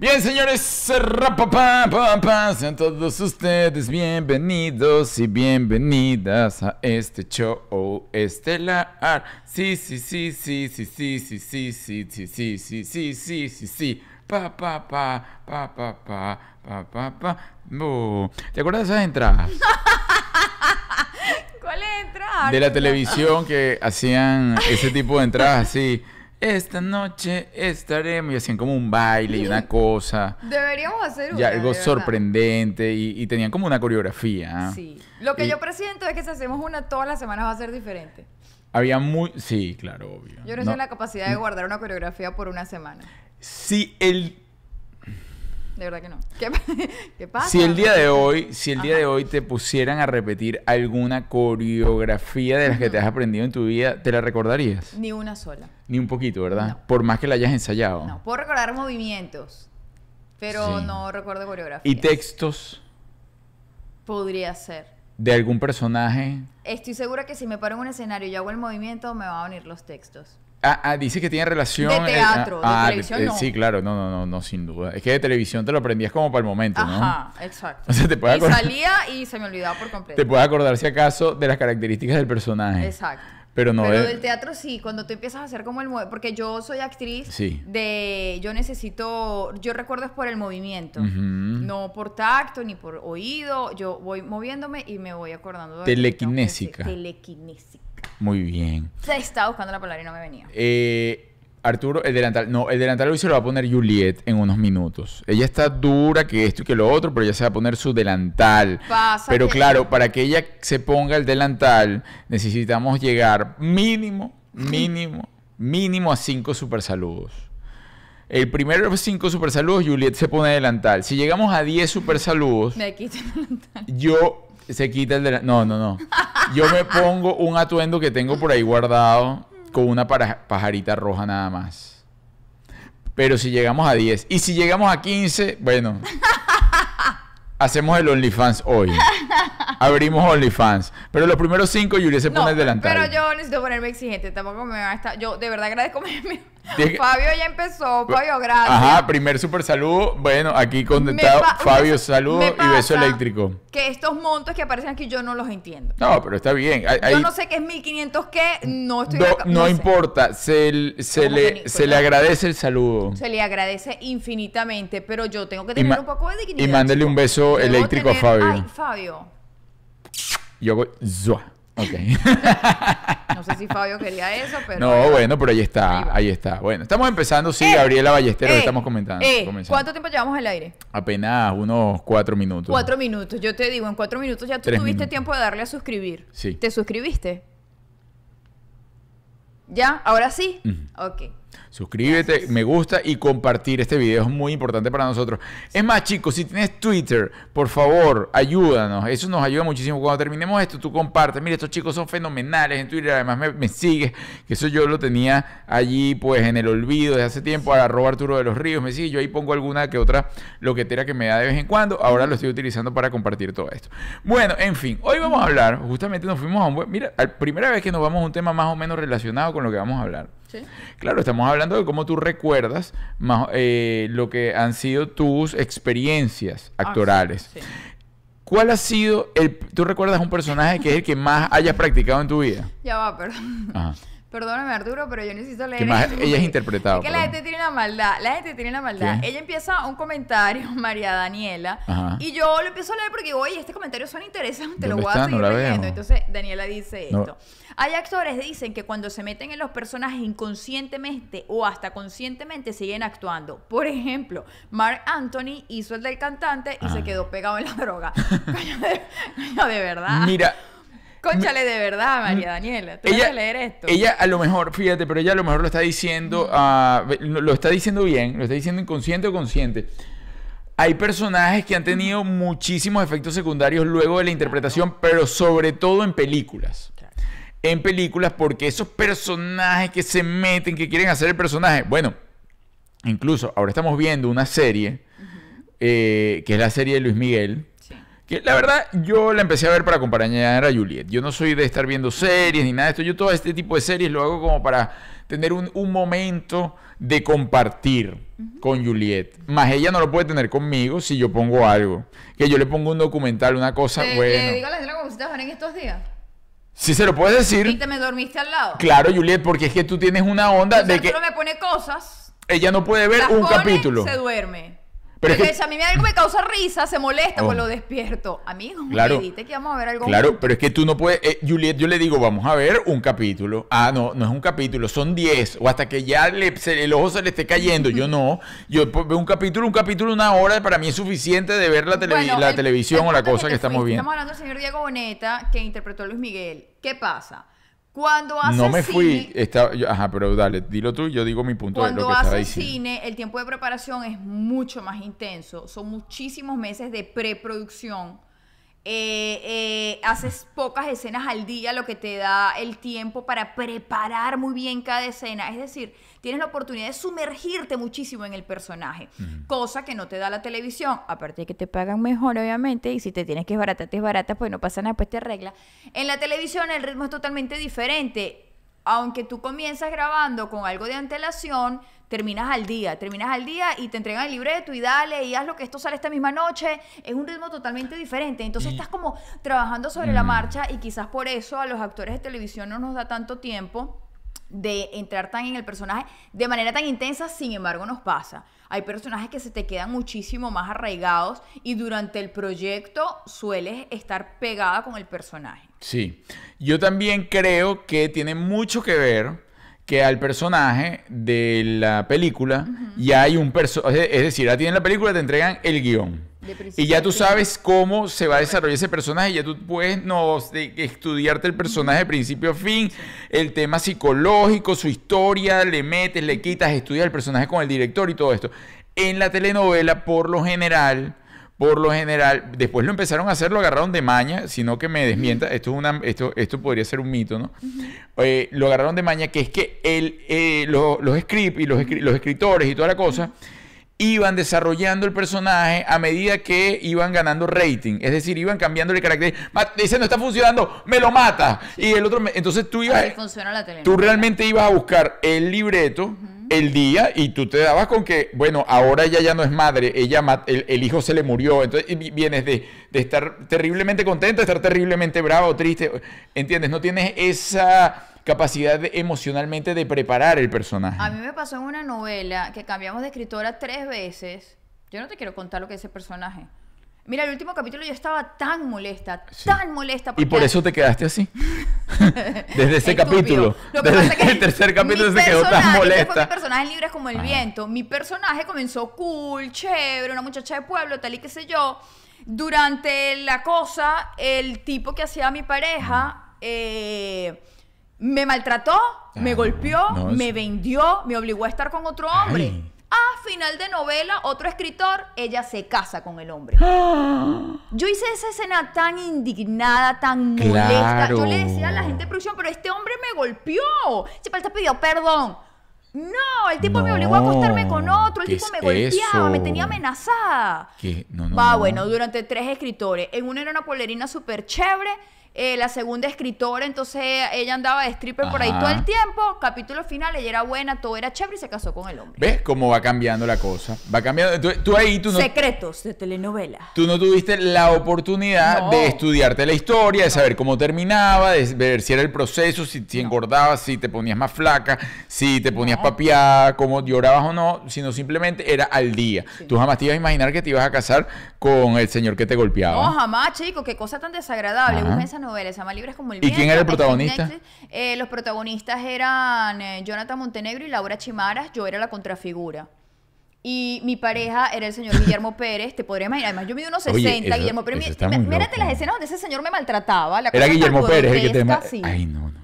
Bien, señores, sean todos ustedes bienvenidos y bienvenidas a este show estelar. Sí, sí, sí, sí, sí, sí, sí, sí, sí, sí, sí, sí, sí, sí, sí, sí. Pa, pa, pa, pa, pa, pa, pa, pa, pa. ¿Te acuerdas de esas entradas? ¿Cuál entrada? De la televisión que hacían ese tipo de entradas así. Esta noche estaremos y hacían como un baile y una cosa. Deberíamos hacer una, Y algo sorprendente y, y tenían como una coreografía. Sí. Lo que Y- yo presiento es que si hacemos una todas las semanas va a ser diferente. Había muy... Sí, claro, obvio. Yo no, No, tengo la capacidad de guardar una coreografía por una semana. Si el, De verdad que no. ¿Qué, qué pasa? si el día de hoy, si el día Ajá. de hoy te pusieran a repetir alguna coreografía de las que te has aprendido en tu vida, ¿te la recordarías? Ni una sola. Ni un poquito, ¿verdad? No. Por más que la hayas ensayado. No, puedo recordar movimientos, pero Sí. no recuerdo coreografía. Y textos Podría ser. de algún personaje. Estoy segura que si me paro en un escenario y hago el movimiento, me van a venir los textos. Ah, ah, dice que tiene relación. De eh, teatro, de ah, televisión no. Sí, claro, no, no, no, no, sin duda. Es que de televisión te lo aprendías como para el momento, ¿no? Ajá, exacto. O sea, te puedes y acordar- salía y se me olvidaba por completo. Te puedes acordar si acaso de las características del personaje. Exacto. Pero no Pero de- del teatro sí, cuando tú empiezas a hacer como el porque yo soy actriz Sí. de yo necesito yo recuerdo es por el movimiento, Ujú. no por tacto ni por oído, yo voy moviéndome y me voy acordando de Telequinésica. Telequinésica. Muy bien. O sea, estaba buscando la palabra y no me venía. Eh, Arturo, el delantal. No, el delantal hoy se lo va a poner Juliet en unos minutos. Ella está dura que esto y que lo otro, pero ella se va a poner su delantal. Pasa pero que- claro, para que ella se ponga el delantal, necesitamos llegar mínimo, mínimo, mínimo a cinco super saludos. El primero de los cinco super saludos, Juliet se pone delantal. Si llegamos a 10 super saludos, Me quité yo se quita el delantal. No, no, no. Yo me pongo un atuendo que tengo por ahí guardado con una pajarita roja nada más. Pero si llegamos a 10 y si llegamos a 15, bueno, hacemos el OnlyFans hoy. Abrimos OnlyFans. Pero los primeros 5 Yuri se pone No, el delantal. pero yo necesito ponerme exigente, tampoco me va a estar yo de verdad agradezco Fabio ya empezó, Fabio gracias. Ajá, primer super saludo. Bueno, aquí contentado. Fabio, saludo y beso eléctrico. Que estos montos que aparecen aquí yo no los entiendo. No, pero está bien. Hay- Yo no sé qué es 1500 qué, no estoy No, acá- no sé. importa, se, se ¿Cómo le, se le agradece el saludo. Se le agradece infinitamente, pero yo tengo que tener un poco de dignidad. y mándele chico. un beso eléctrico a Fabio. Ay, Fabio. Yo hago zua. Ok. No sé si Fabio quería eso, pero. no, bueno, pero ahí está, Ahí está. Bueno, estamos empezando, sí, Eh, Gabriela Ballesteros, eh, estamos comentando. eh, comenzando. ¿Cuánto tiempo llevamos al aire? Apenas unos cuatro minutos. Cuatro minutos. Yo te digo, en cuatro minutos ya tú Tres tuviste minutos. tiempo de darle a suscribir. Sí. ¿Te suscribiste? ¿Ya? ¿Ahora sí? Ujú. Ok. Suscríbete, me gusta y compartir este video es muy importante para nosotros. Es más, chicos, si tienes Twitter, por favor, ayúdanos. Eso nos ayuda muchísimo. Cuando terminemos esto, tú compartes. Mira, estos chicos son fenomenales en Twitter. Además, me, me sigues. Que eso yo lo tenía allí, pues, en el olvido desde hace tiempo. Arroba Arturo de los Ríos. Me sigue. Yo ahí pongo alguna que otra loquetera que me da de vez en cuando. Ahora lo estoy utilizando para compartir todo esto. Bueno, en fin, hoy vamos a hablar. Justamente nos fuimos a un buen. Mira, la primera vez que nos vamos a un tema más o menos relacionado con lo que vamos a hablar. ¿Sí? Claro, estamos hablando de cómo tú recuerdas más, eh, lo que han sido tus experiencias Ah, actorales. sí, sí. ¿Cuál ha sido el... ¿Tú recuerdas un personaje que es el que más hayas practicado en tu vida? Ya va, perdón. Ajá. Perdóname, Arturo, pero yo necesito leer. Que más esto ella es porque interpretado, Es que la gente tiene una maldad. La gente tiene una maldad. ¿Qué? Ella empieza un comentario, María Daniela, Ajá. y yo lo empiezo a leer porque, oye, este comentario suena interesante, lo ¿Dónde voy está? a No seguir la leyendo. Entonces, Daniela dice No. esto. Hay actores que dicen que cuando se meten en los personajes inconscientemente o hasta conscientemente siguen actuando. Por ejemplo, Mark Anthony hizo el del cantante y Ah. se quedó pegado en la droga. De, de verdad. Mira, Conchale de verdad, María Daniela. Tú vas a leer esto. ella a lo mejor, fíjate, pero ella a lo mejor lo está diciendo, ah, lo está diciendo bien, lo está diciendo inconsciente o consciente. Hay personajes que han tenido muchísimos efectos secundarios luego de la interpretación, pero sobre todo en películas. Claro. En películas, porque esos personajes que se meten, que quieren hacer el personaje, bueno, incluso ahora estamos viendo una serie, eh, que es la serie de Luis Miguel. Que la verdad, yo la empecé a ver para acompañar a Juliet. Yo no soy de estar viendo series ni nada de esto. Yo todo este tipo de series lo hago como para tener un, un momento de compartir con Juliet. Más ella no lo puede tener conmigo si yo pongo algo. Que yo le pongo un documental, una cosa, ¿Le, bueno. le digo a la cómo se en estos días? Si se lo puedes decir. Y te me dormiste al lado. Claro, Juliet, porque es que tú tienes una onda Entonces, de que Arturo me pone cosas. ella no puede ver las un pone, capítulo. Se duerme. Pero es que- a mí me- algo me causa risa, se molesta, Oh. pues lo despierto. Amigo, Claro. medite que vamos a ver algo Claro, pero es que tú no puedes. eh, Juliet, yo le digo, vamos a ver un capítulo. Ah, no, no es un capítulo, son 10. O hasta que ya le- se- el ojo se le esté cayendo. Yo no. Yo pues, veo un capítulo, un capítulo, una hora, para mí es suficiente de ver la, televi- Bueno, la el- televisión el o la cosa que, estamos fuiste. viendo. Estamos hablando del señor Diego Boneta, que interpretó a Luis Miguel. ¿Qué pasa? Cuando hace No me fui. cine- estaba- yo- ajá, pero dale, dilo tú, yo digo mi punto de Cuando lo que estaba haces diciendo. cine, el tiempo de preparación es mucho más intenso. Son muchísimos meses de preproducción. Eh, eh, haces pocas escenas al día, lo que te da el tiempo para preparar muy bien cada escena. Es decir, tienes la oportunidad de sumergirte muchísimo en el personaje, cosa que no te da la televisión. Aparte de que te pagan mejor, obviamente, y si te tienes que desbaratarte, es barata, pues no pasa nada, pues te arregla. En la televisión el ritmo es totalmente diferente aunque tú comienzas grabando con algo de antelación, terminas al día, terminas al día y te entregan el libreto y dale y haz lo que esto sale esta misma noche, es un ritmo totalmente diferente, entonces estás como trabajando sobre la marcha y quizás por eso a los actores de televisión no nos da tanto tiempo de entrar tan en el personaje de manera tan intensa, sin embargo nos pasa. Hay personajes que se te quedan muchísimo más arraigados y durante el proyecto sueles estar pegada con el personaje. Sí, yo también creo que tiene mucho que ver que al personaje de la película ya hay un personaje, es decir, a ti en la película te entregan el guion. Y ya tú sabes cómo se va a desarrollar ese personaje, ya tú puedes no, estudiarte el personaje de principio a fin, el tema psicológico, su historia, le metes, le quitas, estudias el personaje con el director y todo esto. En la telenovela, por lo general, por lo general, después lo empezaron a hacer, lo agarraron de maña, sino que me desmienta, esto, es una, esto, esto podría ser un mito, ¿no? Eh, lo agarraron de maña, que es que el, eh, lo- los scripts y los, los escritores y toda la cosa iban desarrollando el personaje a medida que iban ganando rating, es decir, iban cambiando el carácter. Ma- Dice, no está funcionando, me lo mata. Y el otro, me- entonces tú ibas, Así funciona la tú realmente ibas a buscar el libreto, el día, y tú te dabas con que, bueno, ahora ella ya no es madre, ella el, el hijo se le murió. Entonces vienes de, de estar terriblemente contento, estar terriblemente bravo, triste. ¿Entiendes? No tienes esa capacidad de- emocionalmente de preparar el personaje. A mí me pasó en una novela que cambiamos de escritora tres veces. Yo no te quiero contar lo que es ese personaje. Mira, el último capítulo yo estaba tan molesta, Sí. tan molesta. Y por porque- eso te quedaste así. Desde ese capítulo. Lo que Desde pasa es que el tercer capítulo se quedó tan que fue molesta. mi personaje libre es como el Ajá. viento. Mi personaje comenzó cool, chévere, una muchacha de pueblo, tal y qué sé yo. Durante la cosa, el tipo que hacía a mi pareja eh, me maltrató, me golpeó, no, me vendió, me obligó a estar con otro hombre. Ay. A final de novela, otro escritor, ella se casa con el hombre. Yo hice esa escena tan indignada, tan molesta. Yo le decía a la gente de producción, pero este hombre me golpeó. Se falta pidió perdón. No, el tipo me obligó a acostarme con otro, el ¿qué tipo me golpeaba, me tenía amenazada. ¿Qué? No, no, Va, no. bueno, durante tres escritores. En una era una polerina súper chévere. Eh, la segunda escritora, entonces ella andaba de stripper por ahí todo el tiempo. Capítulo final, ella era buena, todo era chévere y se casó con el hombre. ¿Ves cómo va cambiando la cosa? Va cambiando. Tú, tú ahí, tú no, Secretos de telenovela. tú no tuviste la oportunidad No. de estudiarte la historia, de saber cómo terminaba, de ver si era el proceso, si, si engordabas, si te ponías más flaca, si te ponías No. papiada, cómo llorabas o no, sino simplemente era al día. Tú jamás te ibas a imaginar que te ibas a casar con el señor que te golpeaba. No, jamás, chicos, qué cosa tan desagradable. Busquen esa novela, se llama Libres como el ¿Y viento. quién era el protagonista? Netflix. Eh, los protagonistas eran eh, Jonathan Montenegro y Laura Chimaras. Yo era la contrafigura. Y mi pareja era el señor Guillermo Pérez. Te podría imaginar. Además, yo mido unos 60. Oye, eso- Guillermo Pérez. Mírate las escenas donde ese señor me maltrataba. La Era Guillermo Pérez el que te... sí. Ay, no, no.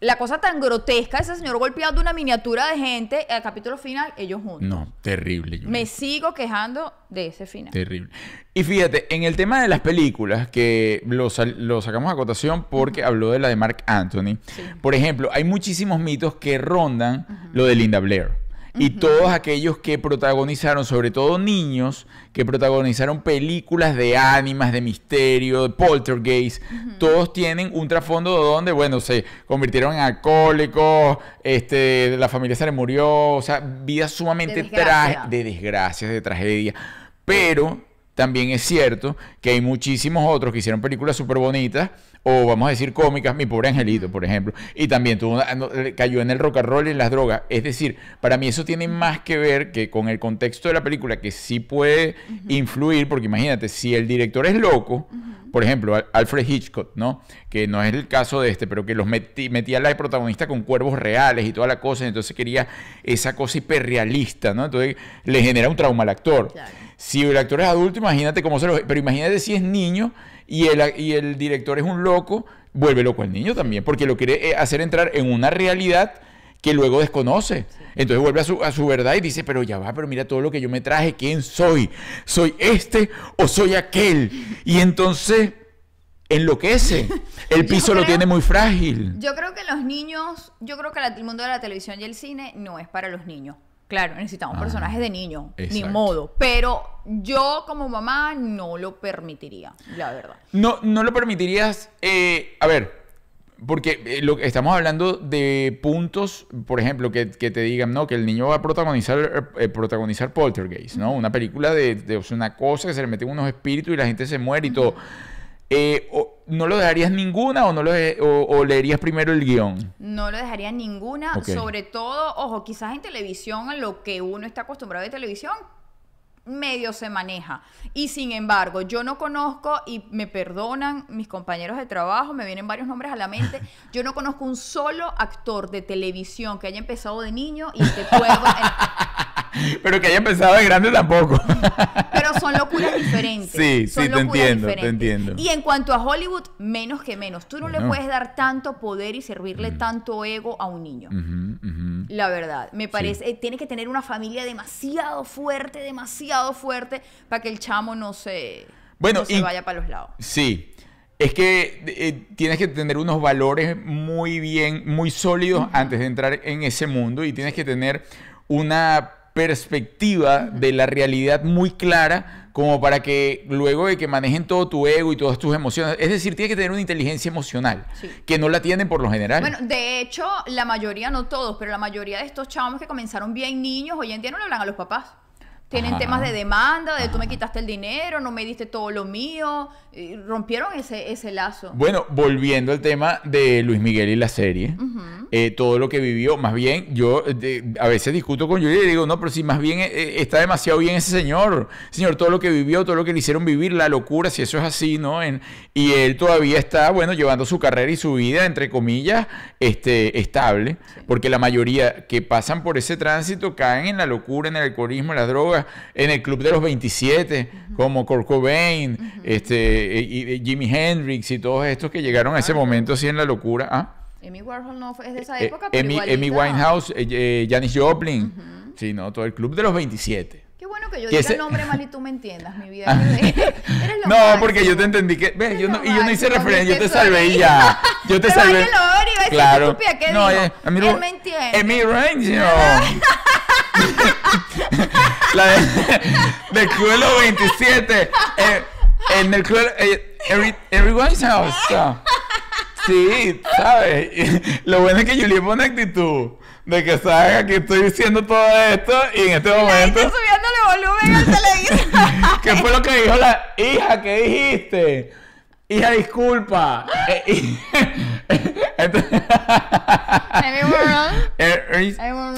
La cosa tan grotesca, ese señor golpeando una miniatura de gente. Al capítulo final, ellos juntos. No, terrible. Julia. Me sigo quejando de ese final. Terrible. Y fíjate, en el tema de las películas, que lo sacamos a cotación porque habló de la de Mark Anthony. Sí. Por ejemplo, hay muchísimos mitos que rondan lo de Linda Blair. Y todos aquellos que protagonizaron, sobre todo niños, que protagonizaron películas de ánimas, de misterio, de poltergeist, todos tienen un trasfondo donde, bueno, se convirtieron en alcohólicos, este, la familia se le murió, o sea, vidas sumamente De desgracia. de desgracias, de tragedia. Pero también es cierto que hay muchísimos otros que hicieron películas súper bonitas, o vamos a decir cómicas, Mi Pobre Angelito, por ejemplo, y también tuvo, no, cayó en el rock and roll y en las drogas. Es decir, para mí eso tiene más que ver que con el contexto de la película, que sí puede influir, porque imagínate, si el director es loco, por ejemplo, Al- Alfred Hitchcock, ¿no? Que no es el caso de este, pero que los metí- metía a la protagonista con cuervos reales y toda la cosa, entonces quería esa cosa hiperrealista, ¿no? Entonces le genera un trauma al actor. Claro. Si el actor es adulto, imagínate cómo se lo... Pero imagínate si es niño y el, y el director es un loco, vuelve loco al niño también, porque lo quiere eh, hacer entrar en una realidad que luego desconoce. Entonces vuelve a su, a su verdad y dice, pero ya va, pero mira todo lo que yo me traje, ¿quién soy? ¿Soy este o soy aquel? Y entonces enloquece. El piso lo tiene muy frágil. Yo creo que los niños, yo creo que el mundo de la televisión y el cine no es para los niños. Claro, necesitamos Ah, personajes de niños, ni modo. Pero yo como mamá no lo permitiría, la verdad. No, no lo permitirías. eh, a ver, porque eh, lo, estamos hablando de puntos, por ejemplo, que, que te digan, ¿no? Que el niño va a protagonizar, eh, protagonizar Poltergeist, ¿no? Una película de, de o sea, una cosa que se le meten unos espíritus y la gente se muere y todo. Eh, o- ¿No lo dejarías ninguna o, no lo de- o, o leerías primero el guion? No lo dejaría ninguna, sobre todo, ojo, quizás en televisión, a lo que uno está acostumbrado de televisión, medio se maneja. Y sin embargo, yo no conozco, y me perdonan mis compañeros de trabajo, me vienen varios nombres a la mente, yo no conozco un solo actor de televisión que haya empezado de niño y te puedo... Pero que haya empezado de grande tampoco. Pero son locuras diferentes. Sí, son sí, te entiendo, te entiendo. Y en cuanto a Hollywood, menos que menos. Tú no le puedes dar tanto poder y servirle tanto ego a un niño. La verdad, me parece, eh, tiene que tener una familia demasiado fuerte, demasiado fuerte, para que el chamo no se, Bueno, no se y- vaya para los lados. Sí. Es que eh, tienes que tener unos valores muy bien, muy sólidos antes de entrar en ese mundo y tienes que tener una perspectiva de la realidad muy clara como para que luego de que manejen todo tu ego y todas tus emociones, es decir, tienes que tener una inteligencia emocional Sí. que no la tienen por lo general. Bueno, de hecho, la mayoría, no todos, pero la mayoría de estos chamos que comenzaron bien niños, hoy en día no le hablan a los papás. Tienen Ajá. temas de demanda, de tú me quitaste el dinero, no me diste todo lo mío. y rompieron ese, ese lazo. Bueno, volviendo al tema de Luis Miguel y la serie, eh, todo lo que vivió, más bien, yo eh, de- a veces discuto con Julia y digo, no, pero si más bien eh, eh, está demasiado bien ese señor, señor, todo lo que vivió, todo lo que le hicieron vivir, la locura, si eso es así, ¿no? En- y él todavía está, bueno, llevando su carrera y su vida, entre comillas, este, estable, porque la mayoría que pasan por ese tránsito caen en la locura, en el alcoholismo, en las drogas, en el club de los 27, como Kurt Cobain, este, y, y Jimi Hendrix y todos estos que llegaron a ese momento así en la locura. ¿ah? Amy Warhol no fue es de esa Eh, época, pero Amy. Amy Winehouse, eh, eh, Janis Joplin, sí, no, todo el club de los 27. Qué bueno que yo Que diga ese- el nombre mal y tú me entiendas, mi vida. Eres lo No, máximo. porque yo te entendí que, ve, yo no, y yo no hice referencia, yo que te salvé y ya. Yo te Pero salvé. que lo claro. ¿qué no, eh, a mí Él me entiende. Amy Range, La de, del club de los 27. eh, en el club eh, every, Everyone's House. Sí, ¿sabes? Lo bueno es que Julie pone actitud. De que sabes que estoy diciendo todo esto y en este momento. gente subiéndole volumen al televisor. ¿Qué fue lo que dijo la hija? ¿Qué dijiste? Hija, disculpa. Eh, y-. Eh, eh.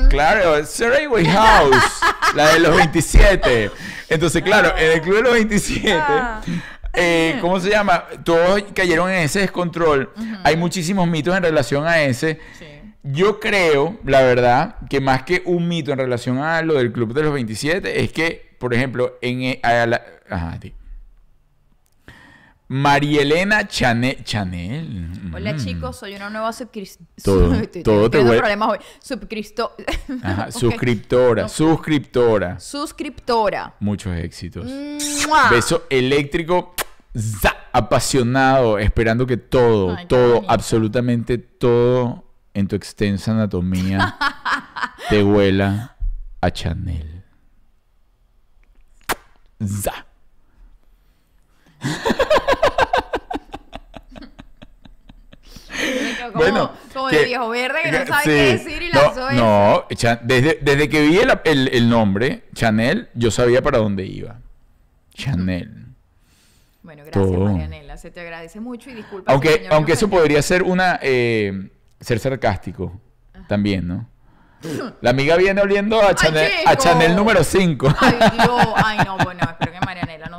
Claro, Sarah House, la de los 27. Entonces, claro, en el club de los 27, Ah. eh, ¿cómo se llama? Todos cayeron en ese descontrol. Hay muchísimos mitos en relación a ese. Yo creo, la verdad, que más que un mito en relación a lo del club de los 27, es que, por ejemplo, en e- a la- ajá. Marielena Chanel. Chanel. Hola mm. chicos, soy una nueva suscriptora. Todo- todo te problemas hoy. Subcristo... Ajá, suscriptora, suscriptora. Suscriptora. Muchos éxitos. ¡Mua! Beso eléctrico, za, apasionado, esperando que todo, Ay, todo, absolutamente todo en tu extensa anatomía te huela a Chanel. Za. Como, Bueno, como que- de viejo verde que no sabe sí. qué decir y no, lanzó eso. no, Cha- desde, desde que vi el, el- el nombre, Chanel, yo sabía para dónde iba. Chanel. Bueno, gracias, Todo. Marianela. Se te agradece mucho y disculpa. el Aunque, señor aunque eso podría ser una eh, ser sarcástico también, ¿no? La amiga viene oliendo a Chanel, a chico! Chanel número 5. Ay, Dios. Ay, no, bueno, espero que no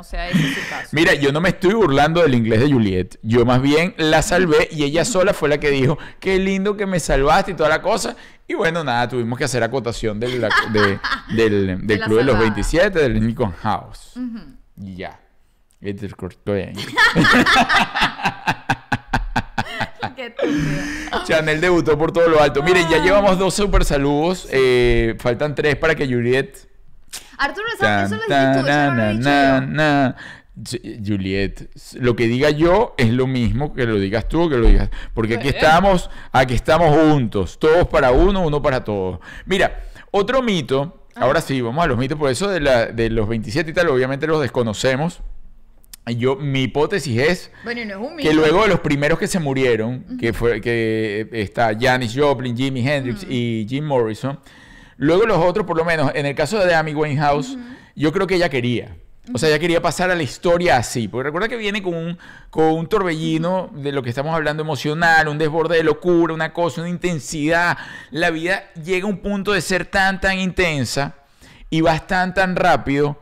sea ese su caso. Mira, yo no me estoy burlando del inglés de Juliet. Yo más bien la salvé y ella sola fue la que dijo, qué lindo que me salvaste y toda la cosa. Y bueno, nada, tuvimos que hacer acotación del, la- de- del, Club de los salvada. 27, del Lincoln House. Y ya. Y ahí. Qué. Chanel debutó por todo lo alto. Miren, ya llevamos dos super saludos. eh, faltan tres para que Juliet. Arturo, eso, Tan, eso lo dijiste tan, tú, eso na, no lo he na, dicho na, yo. na. J- Juliet, lo que diga yo es lo mismo que lo digas tú que lo digas. Porque aquí estamos, aquí estamos juntos, todos para uno, uno para todos. Mira, otro mito, ahora sí, vamos a los mitos, por eso de, la- de los 27 y tal, obviamente los desconocemos. Yo, mi hipótesis es Bueno, y no es un mito. que luego de los primeros que se murieron, que fue que está Janis Joplin, Jimi Hendrix y Jim Morrison, luego los otros, por lo menos, en el caso de Amy Winehouse, yo creo que ella quería. O sea, ella quería pasar a la historia así. Porque recuerda que viene con un, con un torbellino de lo que estamos hablando emocional, un desborde de locura, una cosa, una intensidad. La vida llega a un punto de ser tan, tan intensa y vas tan, tan rápido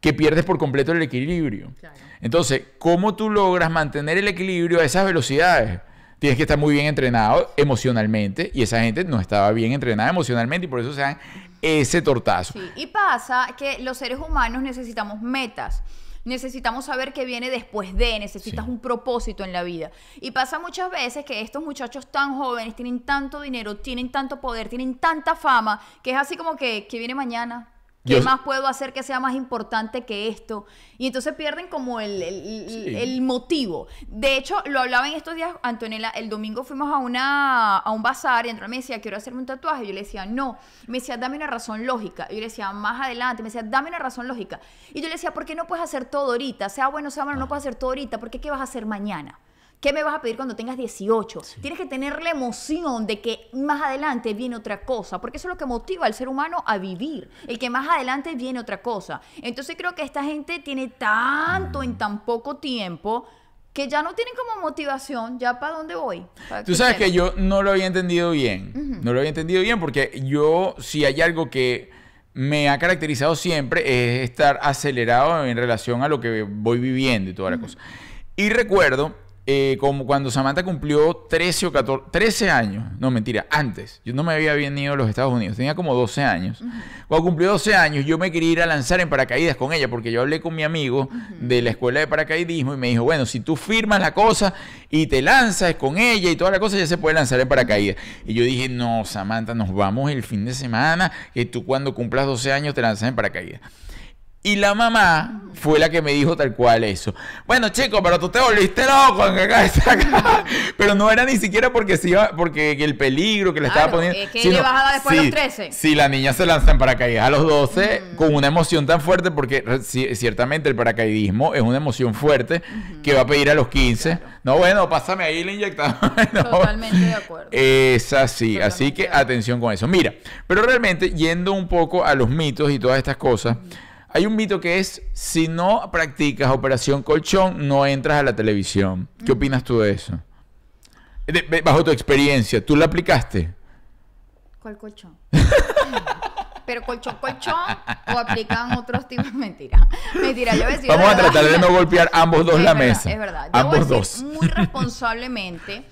que pierdes por completo el equilibrio. Claro. Entonces, ¿cómo tú logras mantener el equilibrio a esas velocidades? Tienes que estar muy bien entrenado emocionalmente y esa gente no estaba bien entrenada emocionalmente y por eso se dan ese tortazo. Sí, y pasa que los seres humanos necesitamos metas. Necesitamos saber qué viene después de, necesitas Sí. un propósito en la vida. Y pasa muchas veces que estos muchachos tan jóvenes tienen tanto dinero, tienen tanto poder, tienen tanta fama, que es así como que, ¿qué viene mañana? ¿Qué Yo- más puedo hacer que sea más importante que esto? Y entonces pierden como el, el- el- Sí. el motivo. De hecho, lo hablaba en estos días, Antonella, el domingo fuimos a, una, a un bazar y Antonella me decía, quiero hacerme un tatuaje. Yo le decía, no. Me decía, dame una razón lógica. Y yo le decía, más adelante. Me decía, dame una razón lógica. Y yo le decía, ¿por qué no puedes hacer todo ahorita? Sea bueno, sea malo, no puedes hacer todo ahorita. ¿Por qué qué vas a hacer mañana? ¿Qué me vas a pedir cuando tengas 18? Tienes que tener la emoción de que más adelante viene otra cosa, porque eso es lo que motiva al ser humano a vivir, el que más adelante viene otra cosa. Entonces creo que esta gente tiene tanto en tan poco tiempo que ya no tienen como motivación, ya para dónde voy. ¿Para Tú sabes que yo no lo había entendido bien. No lo había entendido bien porque yo, si hay algo que me ha caracterizado siempre, es estar acelerado en relación a lo que voy viviendo y toda la cosa. Y recuerdo eh, como cuando Samantha cumplió 13 o 14, 13 años, no mentira, antes. Yo no me había venido a los Estados Unidos, tenía como 12 años. Cuando cumplió 12 años, yo me quería ir a lanzar en paracaídas con ella porque yo hablé con mi amigo de la escuela de paracaidismo y me dijo, bueno, si tú firmas la cosa y te lanzas con ella y toda la cosa, ya se puede lanzar en paracaídas. Y yo dije, no, Samantha, nos vamos el fin de semana, que tú cuando cumplas 12 años te lanzas en paracaídas. Y la mamá fue la que me dijo tal cual eso. Bueno, chico, pero tú te volviste loco en que acá está acá. Pero no era ni siquiera porque se iba, porque el peligro que le estaba poniendo. es que le vas a dar después de los 13. Si la niña se lanza en paracaídas a los 12 con una emoción tan fuerte, porque ciertamente el paracaidismo es una emoción fuerte que va a pedir a los 15. No, bueno, pásame ahí la inyectada. No. Totalmente de acuerdo. Es así, así que atención con eso. Mira, pero realmente yendo un poco a los mitos y todas estas cosas, hay un mito que es, si no practicas operación colchón, no entras a la televisión. ¿Qué opinas tú de eso? De- de- bajo tu experiencia, ¿tú la aplicaste? ¿Cuál colchón? Pero colchón, colchón o aplican otros tipos. Mentira. Mentira, yo voy a decir. Vamos a tratar de no golpear ambos dos Es la verdad, mesa. Es verdad. Yo Ambos voy a dos. decir muy responsablemente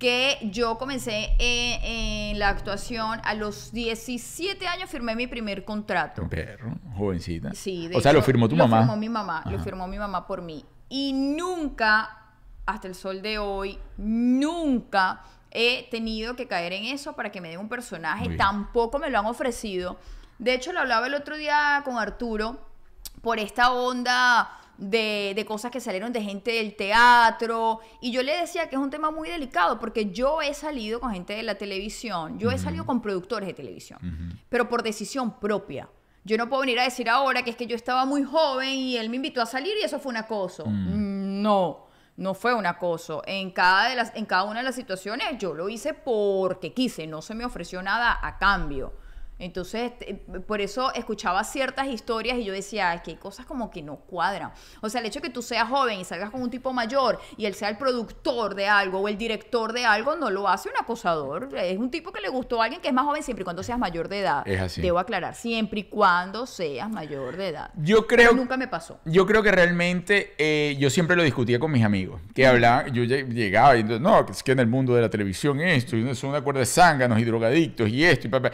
que yo comencé en, en la actuación a los 17 años, firmé mi primer contrato. Perro, jovencita. Sí, de o sea, lo firmó tu Lo mamá. firmó mi mamá, lo firmó mi mamá por mí. Y nunca, hasta el sol de hoy, nunca he tenido que caer en eso para que me den un personaje. Tampoco me lo han ofrecido. De hecho, lo hablaba el otro día con Arturo por esta onda de, de cosas que salieron de gente del teatro. Y yo le decía que es un tema muy delicado porque yo he salido con gente de la televisión, yo he salido con productores de televisión, pero por decisión propia. Yo no puedo venir a decir ahora que es que yo estaba muy joven y él me invitó a salir y eso fue un acoso. Mm, No, no fue un acoso. En cada, de las, en cada una de las situaciones yo lo hice porque quise, no se me ofreció nada a cambio. Entonces, eh, por eso escuchaba ciertas historias y yo decía, "Ay, que hay cosas como que no cuadran. O sea, el hecho de que tú seas joven y salgas con un tipo mayor y él sea el productor de algo o el director de algo, no lo hace un acosador. Es un tipo que le gustó a alguien que es más joven siempre y cuando seas mayor de edad. Es así. Debo aclarar, siempre y cuando seas mayor de edad. Yo creo, Pero nunca me pasó. yo creo que realmente eh, yo siempre lo discutía con mis amigos, que hablaban, yo lle- llegaba y entonces, no, es que en el mundo de la televisión esto, y son una cuerda de zánganos y drogadictos y esto y papá.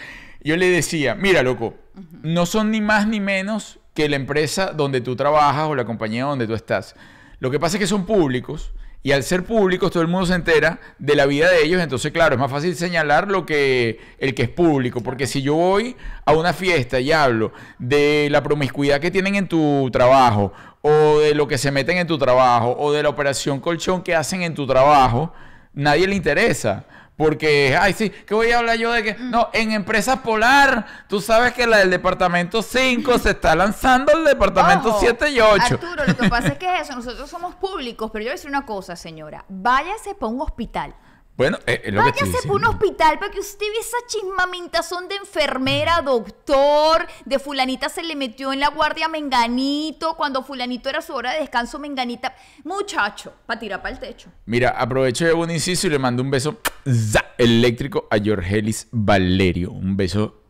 Yo le decía, mira, loco, no son ni más ni menos que la empresa donde tú trabajas o la compañía donde tú estás. Lo que pasa es que son públicos y al ser públicos todo el mundo se entera de la vida de ellos, entonces claro, es más fácil señalar lo que el que es público, porque si yo voy a una fiesta y hablo de la promiscuidad que tienen en tu trabajo o de lo que se meten en tu trabajo o de la operación colchón que hacen en tu trabajo, nadie le interesa. Porque, ay, sí, ¿qué voy a hablar yo de que? No, en Empresa Polar, tú sabes que la del departamento 5 se está lanzando el departamento Ojo, 7 y 8. Arturo, lo que pasa es que es eso, nosotros somos públicos, pero yo voy a decir una cosa, señora. Váyase para un hospital. Bueno, lo que estoy Váyase por un hospital para que usted vea esa chismamintazón de enfermera, doctor, de fulanita se le metió en la guardia menganito, cuando fulanito era su hora de descanso menganita. Muchacho, para tirar para el techo. Mira, aprovecho de un inciso y le mando un beso za, eléctrico a Jorgelis Valerio. Un beso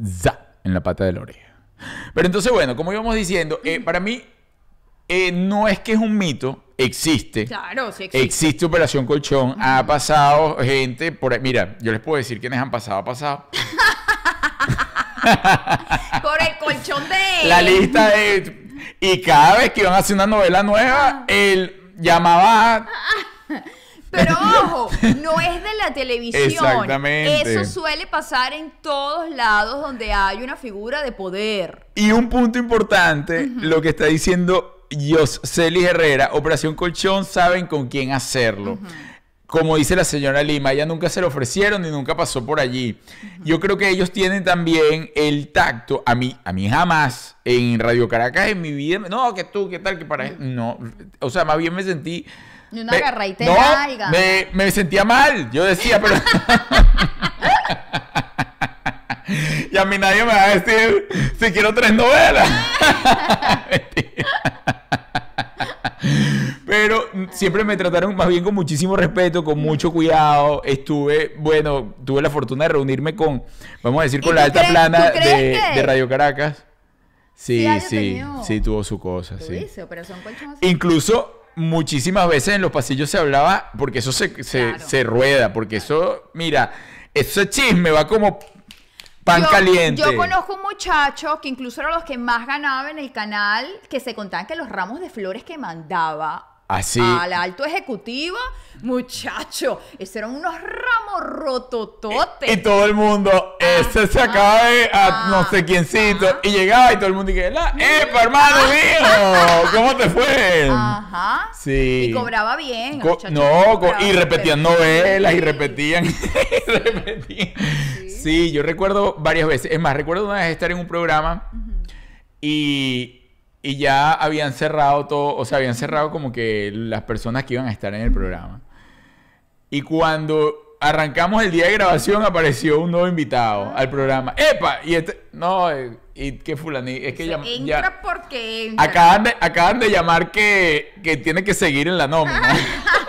za, en la pata de la oreja. Pero entonces, bueno, como íbamos diciendo, eh, para mí eh, no es que es un mito, existe. Claro, sí existe. Existe Operación Colchón, ha pasado gente por ahí. Mira, yo les puedo decir quiénes han pasado, ha pasado. Por el colchón de él. La lista de... Y cada vez que iban a hacer una novela nueva, él llamaba... Pero ojo, no es de la televisión. Exactamente. Eso suele pasar en todos lados donde hay una figura de poder. Y un punto importante, lo que está diciendo Yoseli Herrera, Operación Colchón saben con quién hacerlo. Como dice la señora Lima, ella nunca se lo ofrecieron ni nunca pasó por allí. Yo creo que ellos tienen también el tacto. A mí, a mí jamás en Radio Caracas en mi vida, no, que tú, qué tal, que para no, o sea, más bien me sentí una me- agarra y te no, me, me sentía mal. Yo decía, pero y a mí nadie me va a decir si quiero tres novelas. Mentira. Pero siempre me trataron más bien con muchísimo respeto, con mucho cuidado. Estuve, bueno, tuve la fortuna de reunirme con, vamos a decir, ¿Y con la alta crees- plana de, que- de Radio Caracas. Sí Sí, sí, tenido- sí, tuvo su cosa, ¿Tú sí. colchón así. Incluso muchísimas veces en los pasillos se hablaba, porque eso se, se, Claro. se rueda, porque eso, mira, ese chisme va como pan yo, caliente. Yo conozco un muchacho que incluso era los que más ganaba en el canal, que se contaban que los ramos de flores que mandaba Así. al alto ejecutivo, muchacho, esos eran unos ramos rotototes. Y todo el mundo, ese se acaba de a no sé quiéncito. Y llegaba y todo el mundo dije, la, ¡epa, hermano mío! ¿Cómo te fue? Ajá. Sí. Y cobraba bien. el Co- muchacho no, cobraba y repetían novelas y repetían. y repetían. Sí. yo recuerdo varias veces. Es más, recuerdo una vez estar en un programa y, y ya habían cerrado todo, o sea, habían cerrado como que las personas que iban a estar en el programa. Y cuando arrancamos el día de grabación apareció un nuevo invitado al programa. ¡Epa! Y este, no, eh, y qué fulani, es que ya- Entra porque entra. Acaban de, acaban de llamar que, que tiene que seguir en la nómina.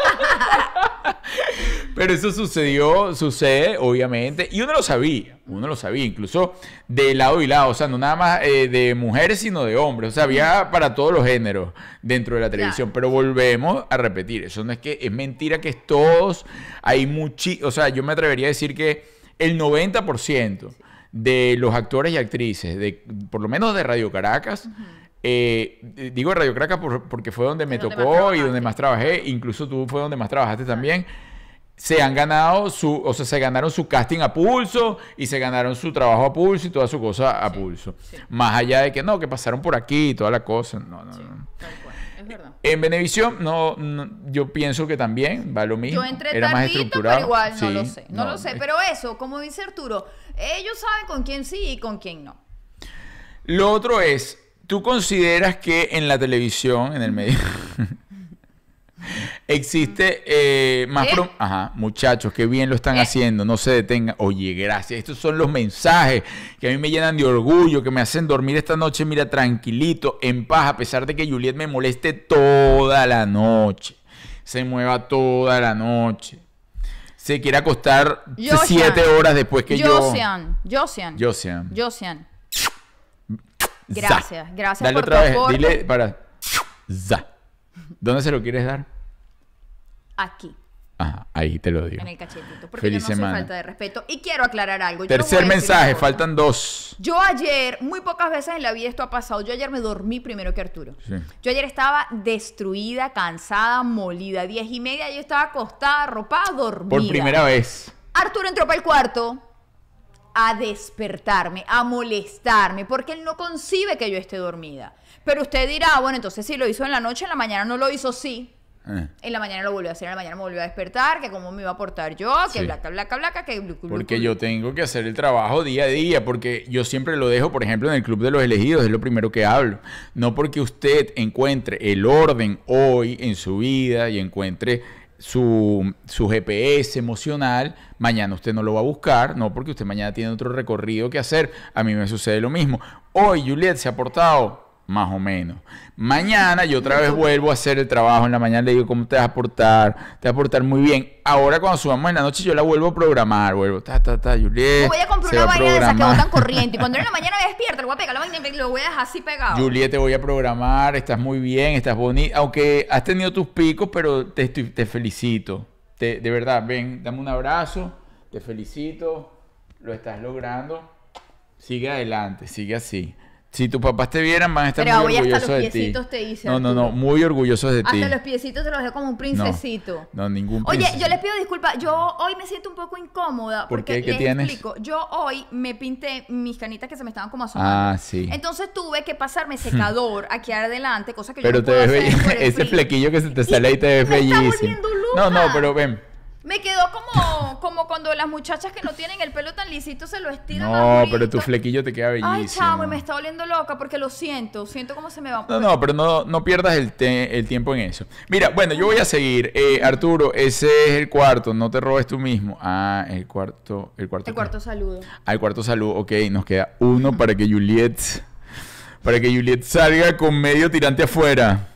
Pero eso sucedió, sucede, obviamente, y uno lo sabía, uno lo sabía, incluso de lado y lado, o sea, no nada más eh, de mujeres, sino de hombres, o sea, había para todos los géneros dentro de la televisión, pero volvemos a repetir, eso no es que es mentira que es todos, hay muchi, o sea, yo me atrevería a decir que el 90% de los actores y actrices, de, por lo menos de Radio Caracas, eh, digo Radio Caracas por- porque fue donde me donde tocó y donde más trabajé, incluso tú fue donde más trabajaste también. Se han ganado su, o sea, se ganaron su casting a pulso y se ganaron su trabajo a pulso y toda su cosa a pulso. Más allá de que no, que pasaron por aquí y toda la cosa. No, no, no. Tal cual, es verdad. En Benevisión, no, no, yo pienso que también va lo mismo. Yo entré Era más estructurado. pero igual no Sí, lo sé. No, lo sé. Pero eso, como dice Arturo, ellos saben con quién sí y con quién no. Lo otro es, ¿tú consideras que en la televisión, en el medio, existe eh, más... Pro- Ajá, muchachos, qué bien lo están ¿Qué? haciendo, no se detengan. Oye, gracias. Estos son los mensajes que a mí me llenan de orgullo, que me hacen dormir esta noche, mira, tranquilito, en paz, a pesar de que Juliet me moleste toda la noche. Se mueva toda la noche. Se quiere acostar Josian. siete horas después que yo... Josian, Josian, Josian. Josian. Za. Gracias, gracias Dale por otra tu vez, aporte. dile para. Za. ¿Dónde se lo quieres dar? Aquí, Ajá, ahí te lo digo. en el cachetito. Porque Feliz yo no soy semana. falta de respeto. Y quiero aclarar algo. Yo Tercer mensaje, faltan dos. Yo ayer, muy pocas veces en la vida esto ha pasado. Yo ayer me dormí primero que Arturo. Sí. Yo ayer estaba destruida, cansada, molida. Diez y media yo estaba acostada, arropada, dormida. Por primera vez. Arturo entró para el cuarto a despertarme, a molestarme, porque él no concibe que yo esté dormida. Pero usted dirá, bueno, entonces si lo hizo en la noche, en la mañana no lo hizo, sí. Eh, En la mañana lo volvió a hacer, en la mañana me volvió a despertar, que cómo me iba a portar yo, que Sí. blaca, blaca, blaca, que... glu, Porque yo tengo que hacer el trabajo día a día, porque yo siempre lo dejo, por ejemplo, en el Club de los Elegidos, es lo primero que hablo. No porque usted encuentre el orden hoy en su vida y encuentre su, su GPS emocional, mañana usted no lo va a buscar, no porque usted mañana tiene otro recorrido que hacer. A mí me sucede lo mismo. Hoy Juliet se ha portado más o menos. Mañana yo otra vez vuelvo a hacer el trabajo. En la mañana le digo cómo te vas a portar. Te vas a portar muy bien. Ahora cuando subamos en la noche yo la vuelvo a programar. Vuelvo, ta, ta, ta, Juliet. Voy a comprar una vaina de esas que botan corriente. Y cuando en la mañana me despierta, le voy a pegar la vaina y lo voy a dejar así pegado. Juliet, te voy a programar, estás muy bien, estás bonita, aunque has tenido tus picos, pero te, estoy- te felicito. Te- de verdad, ven, dame un abrazo, te felicito, lo estás logrando. Sigue adelante, sigue así. Si tus papás te vieran, van a estar Pero muy voy hasta orgullosos los de ti. te hice, no, no, no, muy orgullosos de ti. Hasta los piecitos te los dejo como un princesito. No, ningún Oye, príncipe. yo les pido disculpas. Yo hoy me siento un poco incómoda. ¿Por porque qué? ¿Qué les tienes? explico. Yo hoy me pinté mis canitas que se me estaban como asomando. Ah, sí. Entonces tuve que pasarme secador aquí adelante, cosa que yo Pero no te puedo ves hacer Ese flequillo que se te Y sale ahí te ves bellísimo. No, no, pero ven. Me quedó como, como cuando las muchachas que no tienen el pelo tan lisito se lo estiran No, pero tu flequillo te queda bellísimo. Ay, chamo, y me está volviendo loca porque lo siento. Siento como se me va. No, no, pero no, no pierdas el, te- el tiempo en eso. Mira, bueno, yo voy a seguir. Eh, Arturo, ese es el cuarto, no te robes tú mismo. Ah, el cuarto. El cuarto. El cuarto saludo. Ah, el cuarto salud. Ok, nos queda uno para que Juliet. Para que Juliet salga con medio tirante afuera.